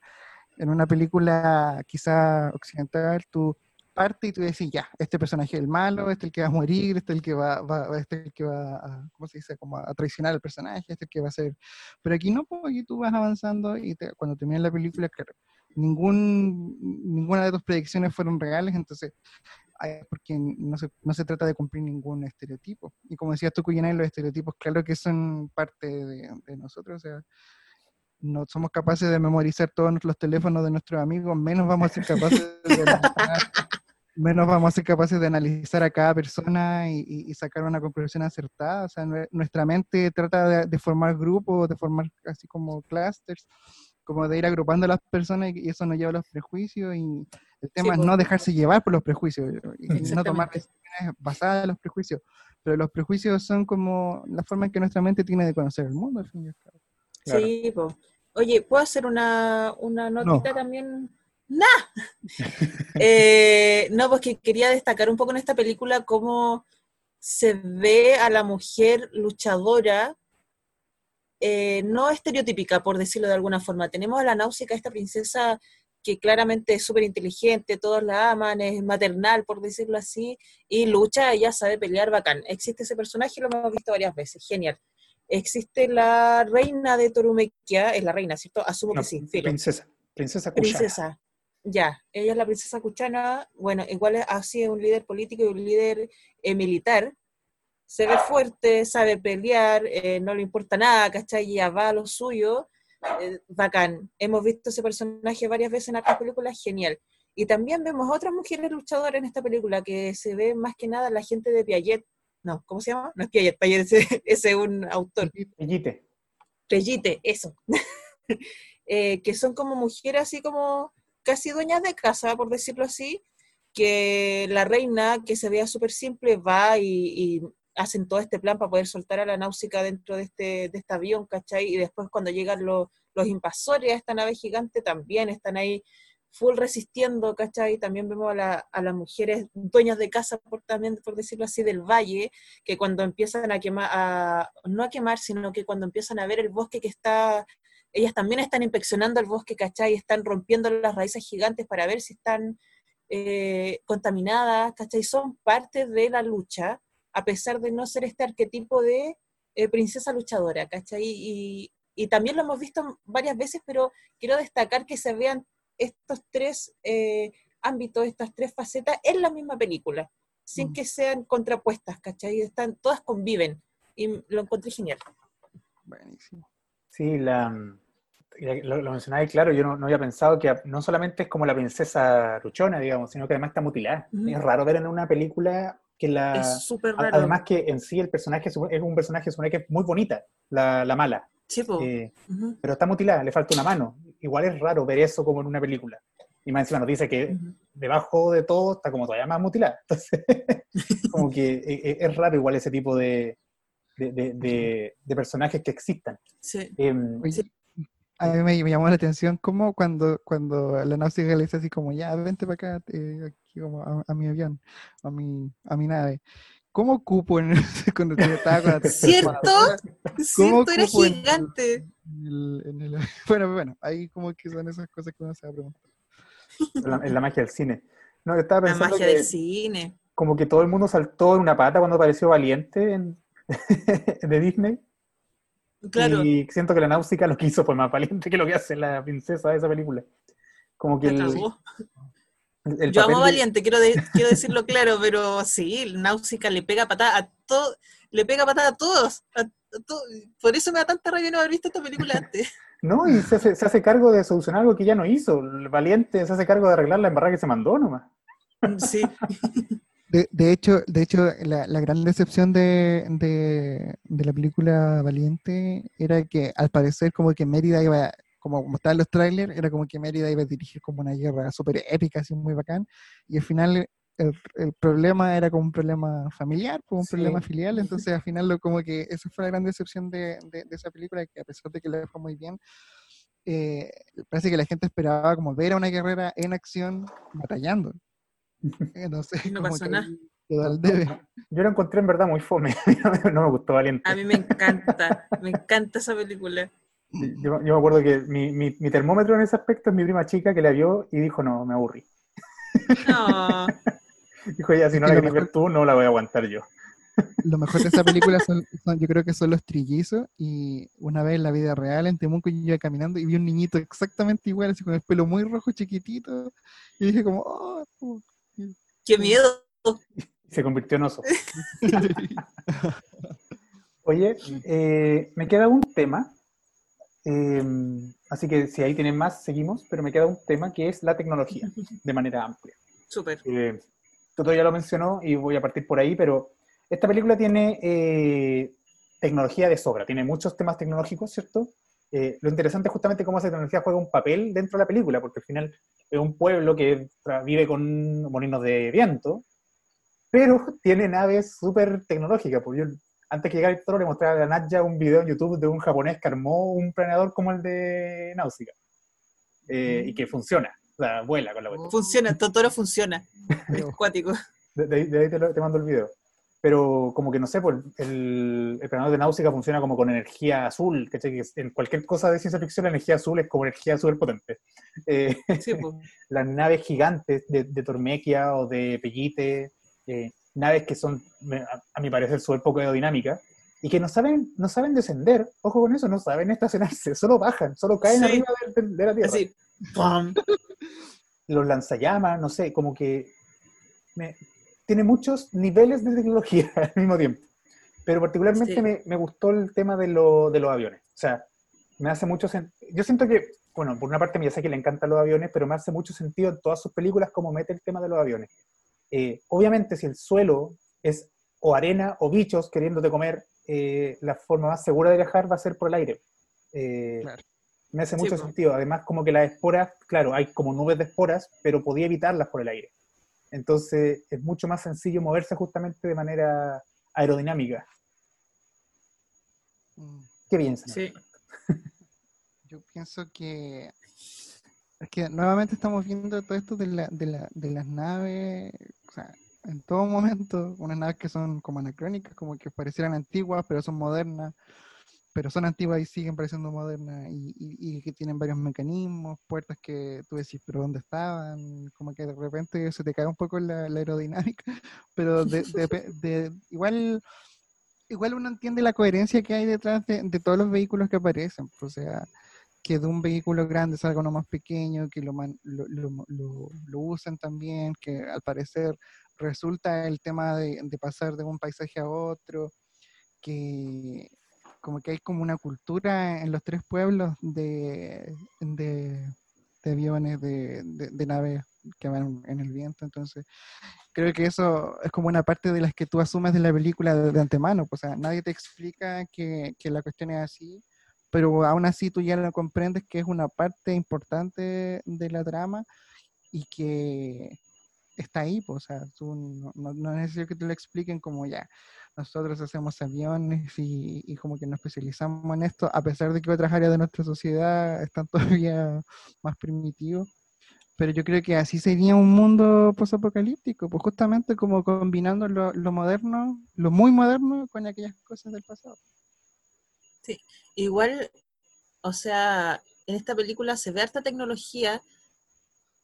en una película quizá occidental, tú partes y tú decís ya, este personaje es el malo, este es el que va a morir, este es el que va, va- este es el que va a, ¿cómo se dice? Como a traicionar al personaje, este es el que va a ser... Pero aquí no, pues aquí tú vas avanzando y te- cuando termina la película, claro, ningún, ninguna de tus predicciones fueron reales, entonces, porque no se, no se trata de cumplir ningún estereotipo. Y como decías tú, los estereotipos, claro que son parte de, de nosotros, o sea, no somos capaces de memorizar todos los teléfonos de nuestros amigos, menos vamos a ser capaces de [laughs] analizar, menos vamos a ser capaces de analizar a cada persona y, y- sacar una conclusión acertada. O sea, nue- nuestra mente trata de, de formar grupos, de formar así como clusters, como de ir agrupando a las personas y, eso nos lleva a los prejuicios y el tema es po. no dejarse llevar por los prejuicios y [laughs] no tomar decisiones basadas en los prejuicios. Pero los prejuicios son como la forma en que nuestra mente tiene de conocer el mundo, al fin y al cabo. Claro. Sí, po. Oye, ¿puedo hacer una, una notita también? ¡Nah! [laughs] Eh, no, pues que quería destacar un poco en esta película cómo se ve a la mujer luchadora, eh, no estereotípica, por decirlo de alguna forma. Tenemos a la náusica, esta princesa que claramente es súper inteligente, todos la aman, es maternal, por decirlo así, y lucha, ella sabe pelear bacán. Existe ese personaje, lo hemos visto varias veces, genial. Existe la reina de Torumequia, es la reina, ¿cierto? Asumo No, que sí, filo. princesa. Princesa. Princesa. Ya, ella es la princesa Kuchana, bueno, igual así es un líder político y un líder eh, militar. Se ve fuerte, sabe pelear, eh, no le importa nada, ¿cachai? Ya va a lo suyo. eh, bacán. Hemos visto ese personaje varias veces en otras películas, genial. Y también vemos otras mujeres luchadoras en esta película, que se ve más que nada la gente de Piaget. No, ¿cómo se llama? No es Piaget, Piaget [laughs] es un autor. Ellite. Pellite, eso. [laughs] Eh, que son como mujeres así como casi dueñas de casa, por decirlo así, que la reina, que se vea súper simple, va y, y hacen todo este plan para poder soltar a la náusica dentro de este, de este avión, ¿cachai? Y después cuando llegan los, los invasores a esta nave gigante, también están ahí full resistiendo, ¿cachai? También vemos a, la- a las mujeres dueñas de casa, por, también, por decirlo así, del valle, que cuando empiezan a quemar, a, no a quemar, sino que cuando empiezan a ver el bosque que está, ellas también están inspeccionando el bosque, ¿cachai? Están rompiendo las raíces gigantes para ver si están eh, contaminadas, ¿cachai? Son parte de la lucha, a pesar de no ser este arquetipo de eh, princesa luchadora, ¿cachai? Y, y también lo hemos visto varias veces, pero quiero destacar que se vean estos tres eh, ámbitos, estas tres facetas en la misma película, sin Mm. que sean contrapuestas, ¿cachai? Están, todas conviven, y lo encontré genial. Buenísimo. Sí, la, lo, lo mencionaba claro, yo no, no había pensado que no solamente es como la princesa luchona, digamos, sino que además está mutilada. Es raro ver en una película que la... es súper raro. Además que en sí el personaje es un- personaje supone que es muy bonita, la, la mala, Sí, po. eh, pero está mutilada, le falta una mano. Igual es raro ver eso como en una película. Y más encima nos dice que debajo de todo está como todavía más mutilada. [laughs] Entonces, [laughs] como que eh, eh, es raro igual ese tipo de, de, de- de- de personajes que existan. Sí. Em, a mí me, me llamó la atención como cuando, cuando la náusica le dice así como, ya, vente para acá, eh, como a, a mi avión, a mi, a mi nave. ¿Cómo cupo en [laughs] cuando te- estaba con la ¿Cierto? Cierto, era cupo en- gigante. en el- en el- [laughs] bueno, bueno, ahí como que son esas cosas que uno se va a preguntar. la, en la magia del cine. No, yo estaba La pensando magia que del cine. como que todo el mundo saltó en una pata cuando apareció Valiente en- [laughs] de Disney. Claro, Y siento que la náusica lo que hizo fue más valiente que lo que hace la princesa de esa película. Como que la el-. El Yo amo de- Valiente, quiero, de- quiero decirlo claro, pero sí, Náusica le pega patada a todo, le pega patada a todos. a- a to- Por eso me da tanta rabia no haber visto esta película antes. [laughs] No, y se hace, se hace cargo de solucionar algo que ya no hizo. El valiente se hace cargo de arreglar la embarrada que se mandó nomás. Sí, [laughs] De, de hecho, de hecho la, la gran decepción de, de, de la película Valiente era que al parecer como que Mérida iba, como, como estaban los trailers, era como que Mérida iba a dirigir como una guerra súper épica, así muy bacán, y al final el, el problema era como un problema familiar, como un Sí. problema filial, [laughs] entonces al final lo, como que esa fue la gran decepción de, de, de esa película, que a pesar de que le fue muy bien, eh, parece que la gente esperaba como ver a una guerrera en acción batallando. [laughs] Entonces, No como pasó que nada. Yo lo encontré en verdad muy fome. [laughs] no me gustó Valiente. a mí me encanta, me encanta esa película. Yo, yo me acuerdo que mi, mi- mi termómetro en ese aspecto es mi prima chica que la vio y dijo, no, me aburrí. No, [laughs] Dijo ella, si no la lo querés ver tú, no la voy a aguantar yo. [laughs] Lo mejor de esa película [laughs] son, son- yo creo que son los trillizos. Y una vez en la vida real, en Temuco, yo iba caminando y vi un niñito exactamente igual, así con el pelo muy rojo, chiquitito. Y dije como, oh, qué miedo. Se convirtió en oso. Oye, eh, me queda un tema. Eh, así que si ahí tienen más, seguimos. Pero me queda un tema que es la tecnología, [laughs] de manera amplia. Súper. Eh, Toto ya lo mencionó y voy a partir por ahí, pero esta película tiene eh, tecnología de sobra, tiene muchos temas tecnológicos, ¿cierto? Eh, lo interesante es justamente cómo esa tecnología juega un papel dentro de la película, porque al final es un pueblo que vive con molinos de viento, pero tiene naves súper tecnológicas. Porque yo, antes que llegara el toro, le mostraba a Nadja un video en YouTube de un japonés que armó un planeador como el de Náusica, eh, y que funciona, o sea, vuela con la cuestión. Funciona, Totoro funciona. [laughs] Es cuático. De, de ahí, de ahí te, lo- te mando el video. Pero como que no sé, pues el, el planeador de Náusica funciona como con energía azul, ¿cachai? Que en cualquier cosa de ciencia ficción la energía azul es como energía súper potente. Eh, Sí, pues. [laughs] las naves gigantes de, de Tormequia o de Pellite, eh, naves que son, me- a, mi parecer, súper poco aerodinámicas, y que no saben, no saben descender, ojo con eso, no saben estacionarse, [laughs] solo bajan, solo caen Sí. arriba de, de- de la Tierra Así. ¡pum! [laughs] los lanzallamas, no sé, como que me- tiene muchos niveles de tecnología [laughs] al mismo tiempo. Pero particularmente Sí. me, me gustó el tema de, lo- de los aviones. O sea, me hace mucho sentido. Yo siento que, bueno, por una parte ya sé que le encantan los aviones, pero me hace mucho sentido en todas sus películas cómo mete el tema de los aviones. Eh, obviamente, si el suelo es o arena o bichos queriéndote comer, eh, la forma más segura de viajar va a ser por el aire. Eh, Claro. Me hace mucho po. sentido. Además, como que las esporas, claro, hay como nubes de esporas, pero podía evitarlas por el aire. Entonces, es mucho más sencillo moverse justamente de manera aerodinámica. Mm, ¿Qué piensan? Sí. [laughs] Yo pienso que es que nuevamente estamos viendo todo esto de, la, de, la, de las naves, o sea, en todo momento, unas naves que son como anacrónicas, como que parecieran antiguas, pero son modernas, pero son antiguas y siguen pareciendo modernas, y, y- y que tienen varios mecanismos, puertas que tú decís, pero ¿dónde estaban? Como que de repente se te cae un poco la, la aerodinámica, [laughs] pero de, de- igual, igual uno entiende la coherencia que hay detrás de, de todos los vehículos que aparecen, pues, o sea, que de un vehículo grande salga uno más pequeño, que lo, lo, lo- lo- usen también, que al parecer resulta el tema de, pasar de un paisaje a otro, que como que hay como una cultura en los tres pueblos de, de, de aviones, de, de- naves que van en el viento, entonces creo que eso es como una parte de las que tú asumes de la película de, antemano, o nadie te explica que, que la cuestión es así, pero aún así tú ya lo comprendes que es una parte importante de la trama y que está ahí, pues, o sea, tú no, es necesario que te lo expliquen como ya, nosotros hacemos aviones y, y como que nos especializamos en esto, a pesar de que otras áreas de nuestra sociedad están [laughs] todavía más primitivos. Pero yo creo que así sería un mundo posapocalíptico, pues justamente como combinando lo, lo moderno, lo muy moderno con aquellas cosas del pasado. Igual, o sea, en esta película se ve harta tecnología,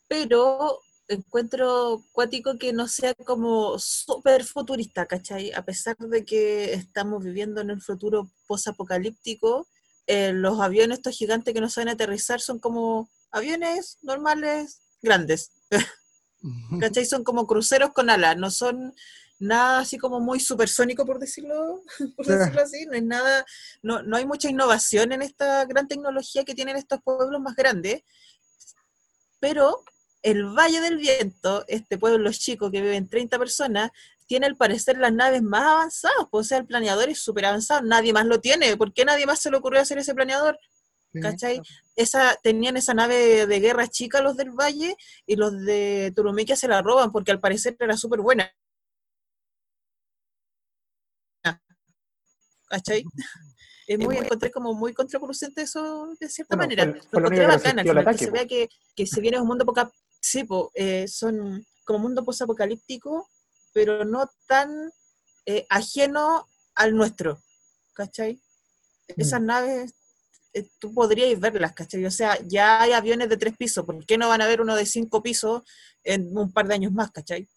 pero encuentro cuático que no sea como súper futurista, ¿cachai? A pesar de que estamos viviendo en el futuro posapocalíptico, eh, los aviones estos gigantes que no saben aterrizar son como aviones normales, grandes. [laughs] [laughs] ¿Cachai? Son como cruceros con alas, no son nada así como muy supersónico, por decirlo, [laughs] por decirlo así. No es nada, no, no hay mucha innovación en esta gran tecnología que tienen estos pueblos más grandes. Pero el Valle del Viento, este pueblo chico que viven 30 personas, tiene al parecer las naves más avanzadas. pues, O sea, el planeador es súper avanzado. Nadie más lo tiene. ¿Por qué nadie más se le ocurrió hacer ese planeador? ¿Cachai? Esa, tenían esa nave de guerra chica los del Valle y los de Turumiquia se la roban porque al parecer era súper buena. ¿Cachai? [laughs] Es muy, encontré como muy contraproducente eso de cierta Bueno, manera. Lo encontré bacán, al final, que se vea que, que se viene un mundo poca, sí, po, eh, son como mundo posapocalíptico, pero no tan eh, ajeno al nuestro, ¿cachai? Esas Mm. naves eh, tú podrías verlas, ¿cachai? O sea, ya hay aviones de tres pisos, ¿por qué no van a haber uno de cinco pisos en un par de años más, ¿cachai?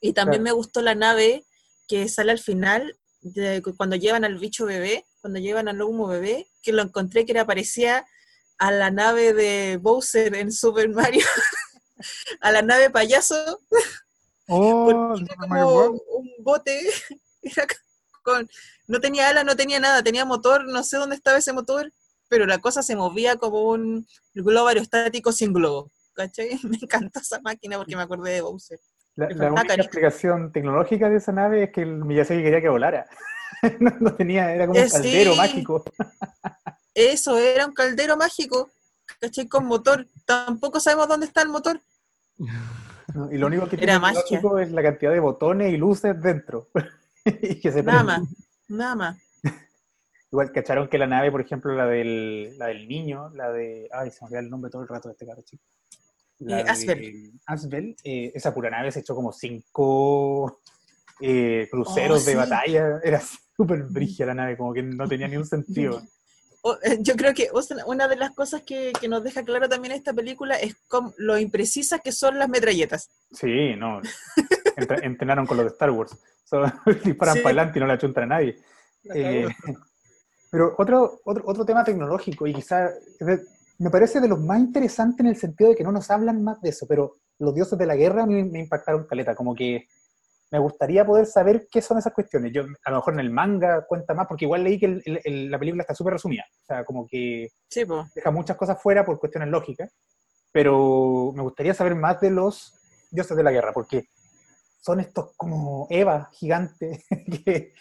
Y también Claro. me gustó la nave que sale al final, de, cuando llevan al bicho bebé, cuando llevan al humo bebé, que lo encontré que era parecía a la nave de Bowser en Super Mario, [laughs] a la nave payaso, [laughs] Oh, era como un bote, [laughs] era con, no tenía ala, no tenía nada, tenía motor, no sé dónde estaba ese motor, pero la cosa se movía como un globo aerostático sin globo. ¿Cachai? Me encantó esa máquina porque me acordé de Bowser. La, única explicación tecnológica de esa nave es que el Miyazaki quería que volara. [laughs] no, no tenía, era como un Eh, caldero sí. mágico. Eso era un caldero mágico, ¿cachai? Con motor. Tampoco sabemos dónde está el motor. ¿no? Y lo único que Era tiene tecnológico es la cantidad de botones y luces dentro. [laughs] y que se Nada más, nada más. Igual cacharon que la nave, por ejemplo, la del, la del niño, la de. Ay, se me olvida el nombre todo el rato de este caro chico. La Eh, Asbel. Asbel, eh, esa pura nave se echó como cinco eh, cruceros Oh, de batalla. Era súper brígida la nave, como que no tenía ni un sentido. O- eh, Yo creo que una de las cosas que, que nos deja claro también esta película es cómo- lo imprecisas que son las metralletas. Sí, no. Entre- entrenaron con los de Star Wars. So, [laughs] disparan Sí. para adelante y no le achuntan a nadie. Eh, pero otro, otro, otro tema tecnológico, y quizá de- me parece de los más interesantes en el sentido de que no nos hablan más de eso, pero los dioses de la guerra a mí me impactaron caleta, como que me gustaría poder saber qué son esas cuestiones. Yo, a lo mejor en el manga cuenta más, porque igual leí que el- el- el- la película está súper resumida, o sea, como que Sí, deja muchas cosas fuera por cuestiones lógicas, pero me gustaría saber más de los dioses de la guerra, porque son estos como Eva gigantes, [laughs] que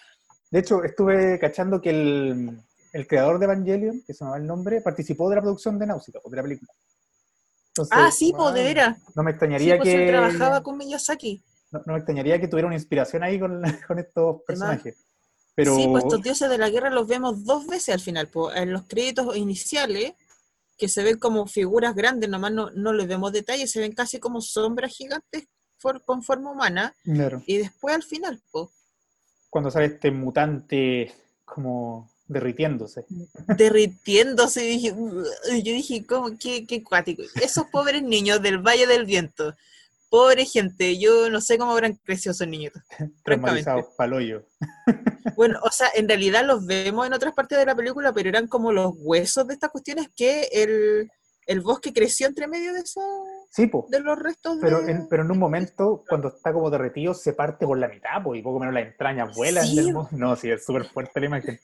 de hecho estuve cachando que el, el creador de Evangelion, que se va el nombre, participó de la producción de Náusica, de la película. Entonces, Ah, sí, pues, de no me Sí, extrañaría pues él que trabajaba con Miyazaki. no, no me extrañaría que tuviera una inspiración ahí con, [laughs] con estos personajes. Pero Sí, pues estos dioses de la guerra los vemos dos veces al final. pues, en los créditos iniciales, que se ven como figuras grandes, nomás no, no les vemos detalles, se ven casi como sombras gigantes for- con forma humana. Claro. Y después al final, pues, cuando sale este mutante como derritiéndose. derritiéndose, y dije, yo dije, ¿cómo? Qué, qué cuático. Esos pobres niños del Valle del Viento, pobre gente, yo no sé cómo habrán crecido esos niñitos. [laughs] traumatizados paloyo. [laughs] Bueno, o sea, en realidad los vemos en otras partes de la película, pero eran como los huesos de estas cuestiones que el, el bosque creció entre medio de, eso, Sí, po. de los restos Pero de... en, pero en un momento, cuando está como derretido, se parte por la mitad, pues, y poco menos las entrañas vuelan Sí. del No, sí, es súper fuerte la imagen.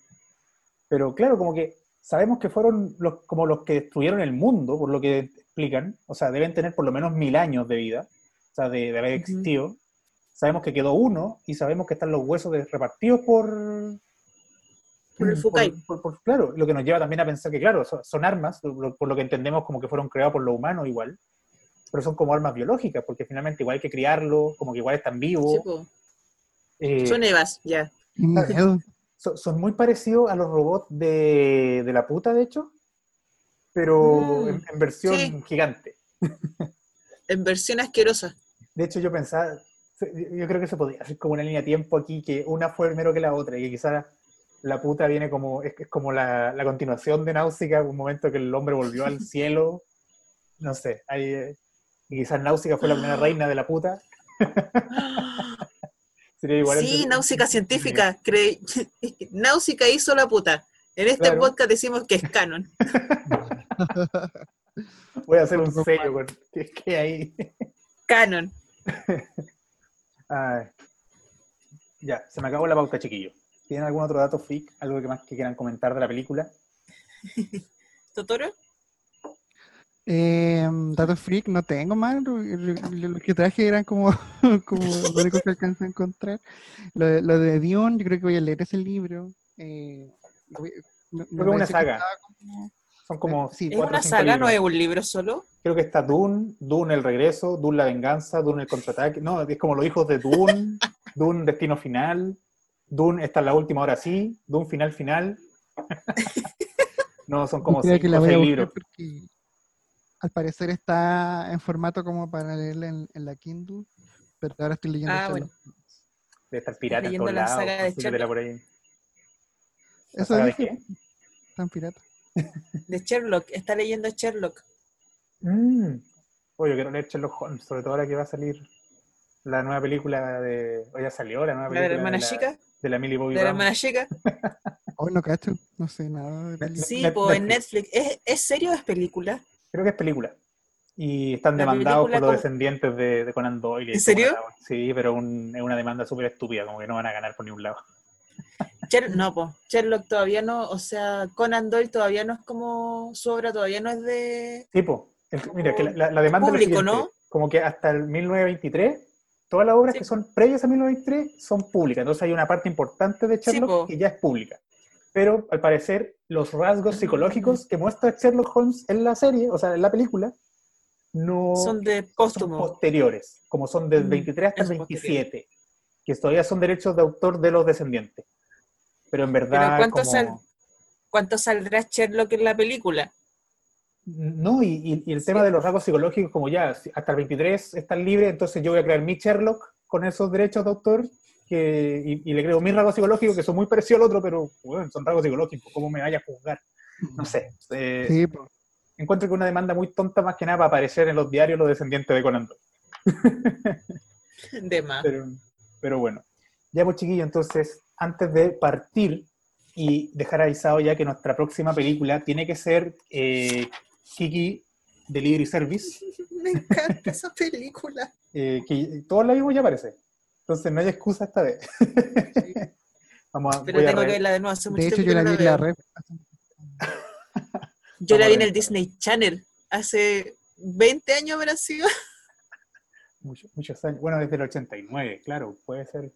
Pero claro, como que sabemos que fueron los, como los que destruyeron el mundo, por lo que explican. O sea, deben tener por lo menos mil años de vida, o sea, de, de haber existido. Sabemos que quedó uno y sabemos que están los huesos de- repartidos por... Por el Fukai. por- por- claro, lo que nos lleva también a pensar que, claro, son, son armas, lo- por lo que entendemos como que fueron creados por los humanos igual, pero son como armas biológicas, porque finalmente igual hay que criarlo, como que igual están vivos. Sí, eh, Son Evas, ya. Miedo. Son, son muy parecidos a los robots de, de la puta, de hecho, pero Mm, en, en versión sí. gigante. En versión asquerosa. De hecho, yo pensaba, yo creo que se podría hacer como una línea de tiempo aquí, que una fue primero que la otra, y que quizás la puta viene como, es, es como la, la continuación de Náusica, un momento que el hombre volvió al [laughs] cielo, no sé, hay, eh, y quizás Náusica fue la primera reina de la puta. [gasps] [laughs] Sería igual Sí, entre- náusica científica. cre- [laughs] náusica hizo la puta. En este Claro. podcast decimos que es canon. [laughs] Voy a hacer un sello con que, que hay. canon. Ay. [laughs] Ya, se me acabó la pauta, chiquillo. ¿Tienen algún otro dato freak? ¿Algo que más que quieran comentar de la película? ¿Totoro? Eh, datos freak no tengo más. Lo, lo- lo que traje eran como, [laughs] como lo único que alcanzo a encontrar. Lo, de- lo de Dion, yo creo que voy a leer ese libro. Eh, me- me Creo que es una saga. como- Son como Sí. ¿Es cuatro una cinco saga, no libros. es un libro solo? Creo que está Dune, Dune el regreso, Dune la venganza, Dune el contraataque. No, es como los hijos de Dune, [laughs] Dune destino final, Dune esta es la última hora sí, Dune final final. [laughs] No, son como creo que cinco la voy a libros. porque al parecer está en formato como para leerla en, en la Kindle, pero ahora estoy leyendo Ah, Sherlock. Debe estar pirata en todos la lados. saga de consíguetela por ahí. ¿La ¿Eso saga de qué? ¿Tan pirata? [laughs] De Sherlock. Está leyendo Sherlock. Mm. Oye, yo quiero leer Sherlock Holmes, sobre todo ahora que va a salir la nueva película de... O ya salió la nueva ¿La de película la hermana de, la, chica? de la Millie Bobby ¿De la Brown. hermana chica? [laughs] Hoy no cacho, no sé nada. de película. Sí, pues en Netflix. Netflix. ¿Es, ¿Es serio o es película? Creo que es película. Y están demandados por los descendientes de, de Conan Doyle. ¿En serio? Sí, pero un- es una demanda súper estúpida, como que no van a ganar por ningún lado. Sher- no, pues Sherlock todavía no, o sea, Conan Doyle todavía no es como su obra, todavía no es de... Sí, po. El- mira, que la, demanda es Público, siguiente, ¿no? como que hasta el 1923, todas las obras Sí. que son previas a 1923 son públicas. Entonces hay una parte importante de Sherlock po. que ya es pública. Pero al parecer, los rasgos psicológicos que muestra Sherlock Holmes en la serie, o sea, en la película, no Son de son posteriores, como son del Mm, 23 hasta el es 27, que todavía son derechos de autor de los descendientes. Pero en Pero verdad, ¿cuánto, como- sal- ¿cuánto saldrá Sherlock en la película? no, y, y- y el tema de los rasgos psicológicos, como ya hasta el 23 están libres, entonces yo voy a crear mi Sherlock con esos derechos de autor que, y, y le creo mis rasgos psicológicos que son muy parecidos al otro, pero bueno, son rasgos psicológicos, ¿cómo me vaya a juzgar? No sé. eh, Sí. Encuentro que una demanda muy tonta más que nada para aparecer en los diarios los descendientes de Conan. [laughs] De más. Pero, pero bueno. Ya pues chiquillo, entonces, antes de partir y dejar avisado ya que nuestra próxima película tiene que ser eh, Kiki Delivery Service, [laughs] Me encanta esa película. eh, que todos la vimos ya parece. Entonces no hay excusa esta vez. [laughs] Vamos a, Pero a tengo que verla de nuevo. Hace mucho De hecho, [laughs] yo la vi en la red. Yo la vi en el. Disney Channel. Hace 20 años habrá sido. [laughs] muchos, muchos años. Bueno, desde el 89, claro, puede ser.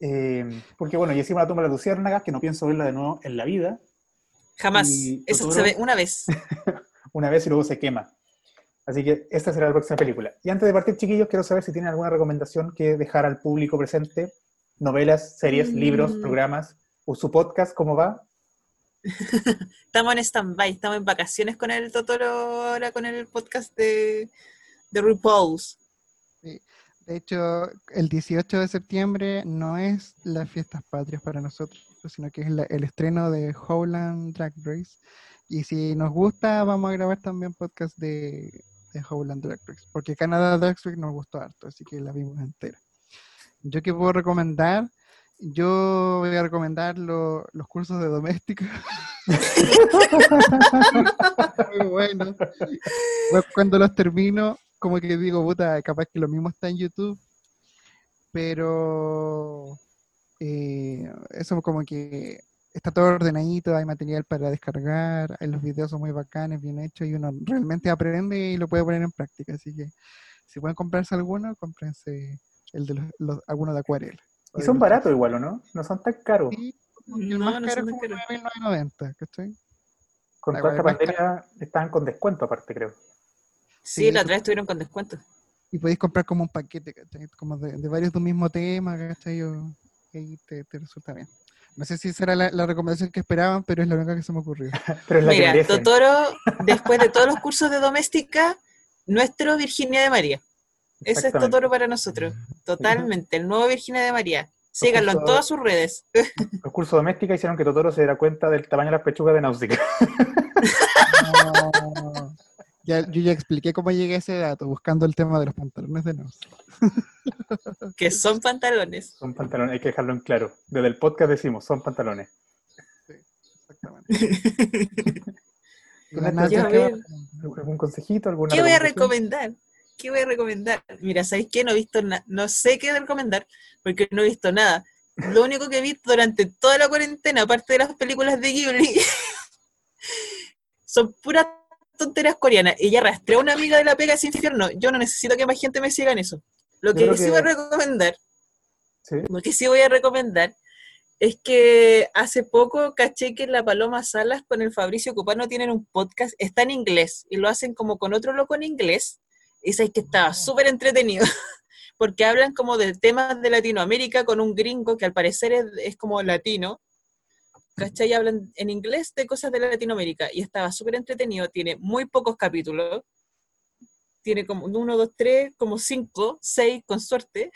Eh, porque bueno, ya hicimos la tumba de las luciérnagas, que no pienso verla de nuevo en la vida. Jamás. Y Eso Totoro- se ve una vez. una vez y luego se quema. Así que esta será la próxima película. Y antes de partir, chiquillos, quiero saber si tienen alguna recomendación que dejar al público presente. Novelas, series, Mm. libros, programas, o su podcast, ¿cómo va? [laughs] Estamos en stand-by. Estamos en vacaciones con el Totoro ahora con el podcast de, de RuPaul's. De hecho, el 18 de septiembre no es las fiestas patrias para nosotros, sino que es la- el estreno de Howland Drag Race. Y si nos gusta, vamos a grabar también podcast de, de Howland Drag Race, porque Canadá Drag Race nos gustó harto, así que la vimos entera. Yo que puedo recomendar, yo voy a recomendar lo- los cursos de doméstica. [laughs] Muy bueno. Cu- Cuando los termino, como que digo, puta, capaz que lo mismo está en YouTube, pero eh, eso como que está todo ordenadito, hay material para descargar, los videos son muy bacanes, bien hechos y uno realmente aprende y lo puede poner en práctica, así que si pueden comprarse alguno, cómprense el de los, los- alguno de acuarela. Y son baratos igual, ¿o no? No son tan caros. Sí, el No, más no caro es como caros. 9.990, ¿cachai? Con toda esta pandemia estaban con descuento aparte, creo. Sí, Sí, la otra vez estuvieron con descuento. Y podéis comprar como un paquete, ¿cachai? Como de, de varios de un mismo tema, ¿cachai? Y ahí te, te resulta bien. No sé si esa era la, la recomendación que esperaban, pero es la única que se me ocurrió. [laughs] Pero es la que Mira. Totoro, después de todos los cursos de doméstica, nuestro Virginia de María. Ese es. Totoro para nosotros. Totalmente, el nuevo Virginia de María. Síganlo en todas sus redes. [laughs] Los cursos domésticos hicieron que Totoro se diera cuenta del tamaño de las pechugas de Náusica. [laughs] No. Ya, yo ya expliqué cómo llegué a ese dato, buscando el tema de los pantalones de Nos. [laughs] Que son pantalones. Son pantalones, hay que dejarlo en claro. Desde el podcast decimos, son pantalones. Exactamente. Y la Una Nas, Ya, ¿qué va a a ver. recomendar? ¿Algún consejito? ¿Alguna ¿Qué voy a recomendar? ¿qué voy a recomendar? Mira, ¿sabéis qué? No he visto nada, no sé qué recomendar, porque no he visto nada. Lo único que he visto durante toda la cuarentena, aparte de las películas de Ghibli, [laughs] son puras tonteras coreanas. Y ya arrastré a una amiga de la pega ese infierno. Yo no necesito que más gente me siga en eso. Lo que sí voy a recomendar, Sí. lo que sí voy a recomendar, es que hace poco caché que la Paloma Salas con el Fabricio Cupano tienen un podcast, está en inglés, y lo hacen como con otro loco en inglés, y sabes que estaba súper entretenido, [laughs] porque hablan como de temas de Latinoamérica con un gringo que al parecer es, es como latino, ¿cachai? Hablan en inglés de cosas de Latinoamérica, y estaba súper entretenido, tiene muy pocos capítulos, tiene como uno, dos, tres, como cinco, seis con suerte,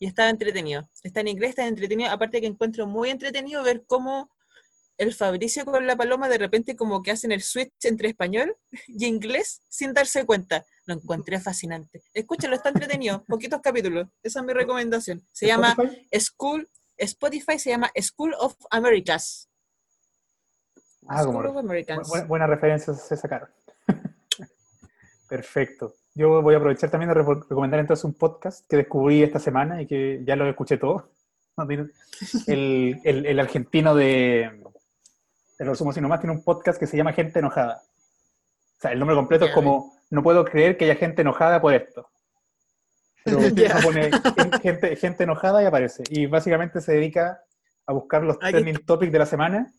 y estaba entretenido. Está en inglés, está entretenido. Aparte que encuentro muy entretenido ver cómo el Fabricio con la Paloma de repente como que hacen el switch entre español y inglés sin darse cuenta. Lo encontré fascinante. Escúchalo, está entretenido. Poquitos capítulos. Esa es mi recomendación. Se llama? School, Spotify se llama School of Americas. Ah, como School of Americans. bu- buenas referencias se sacaron. [laughs] Perfecto. Yo voy a aprovechar también de recomendar entonces un podcast que descubrí esta semana y que ya lo escuché todo. [laughs] El, el- el argentino de, de los Sumos y Nomás tiene un podcast que se llama Gente Enojada. O sea, el nombre completo es como No puedo creer que haya gente enojada por esto. Pero [laughs] uno pone gen- gente, gente enojada y aparece. Y básicamente se dedica a buscar los Aquí trending topics de la semana,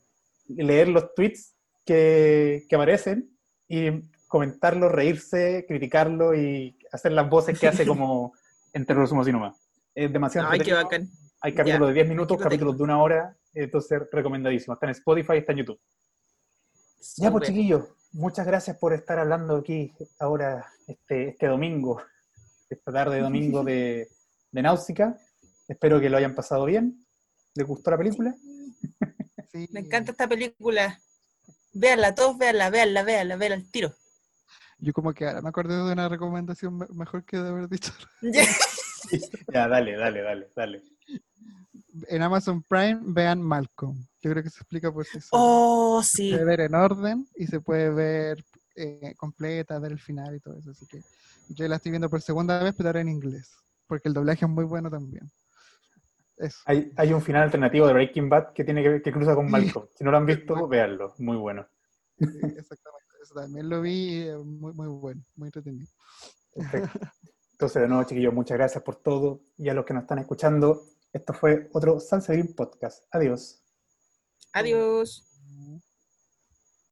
leer los tweets que, que aparecen y comentarlo, reírse, criticarlo y hacer las voces que hace [laughs] como entre los humos y nomás. Es demasiado Ay, qué bacán. Hay capítulos de 10 minutos, capítulos de una hora, entonces recomendadísimo. Está en Spotify, está en YouTube. Ya, pues chiquillos, muchas gracias por estar hablando aquí ahora, este, este domingo, esta tarde de domingo de, de Náusica. Espero que lo hayan pasado bien. ¿Les gustó la película? Sí. Me encanta esta película. Véanla, todos véanla, véanla, véanla, véanla al tiro. Yo como que ahora me acordé de una recomendación me- mejor que de haber dicho. [laughs] [laughs] Ya, dale, dale, dale, dale. En Amazon Prime vean Malcolm. Yo creo que se explica por sí solo. Oh, Se sí. puede ver en orden y se puede ver eh, completa, ver el final y todo eso. Así que yo la estoy viendo por segunda vez, pero ahora en inglés. Porque el doblaje es muy bueno también. Eso. Hay, hay un final alternativo de Breaking Bad que tiene que, ver- que cruza con Malcolm. Si no lo han visto, véanlo. Muy bueno. Sí, exactamente. Eso también lo vi y eh, muy, muy bueno, muy entretenido. Perfecto. Entonces, de nuevo, chiquillos, muchas gracias por todo. Y a los que nos están escuchando, esto fue otro Salsa Green Podcast. Adiós. Adiós.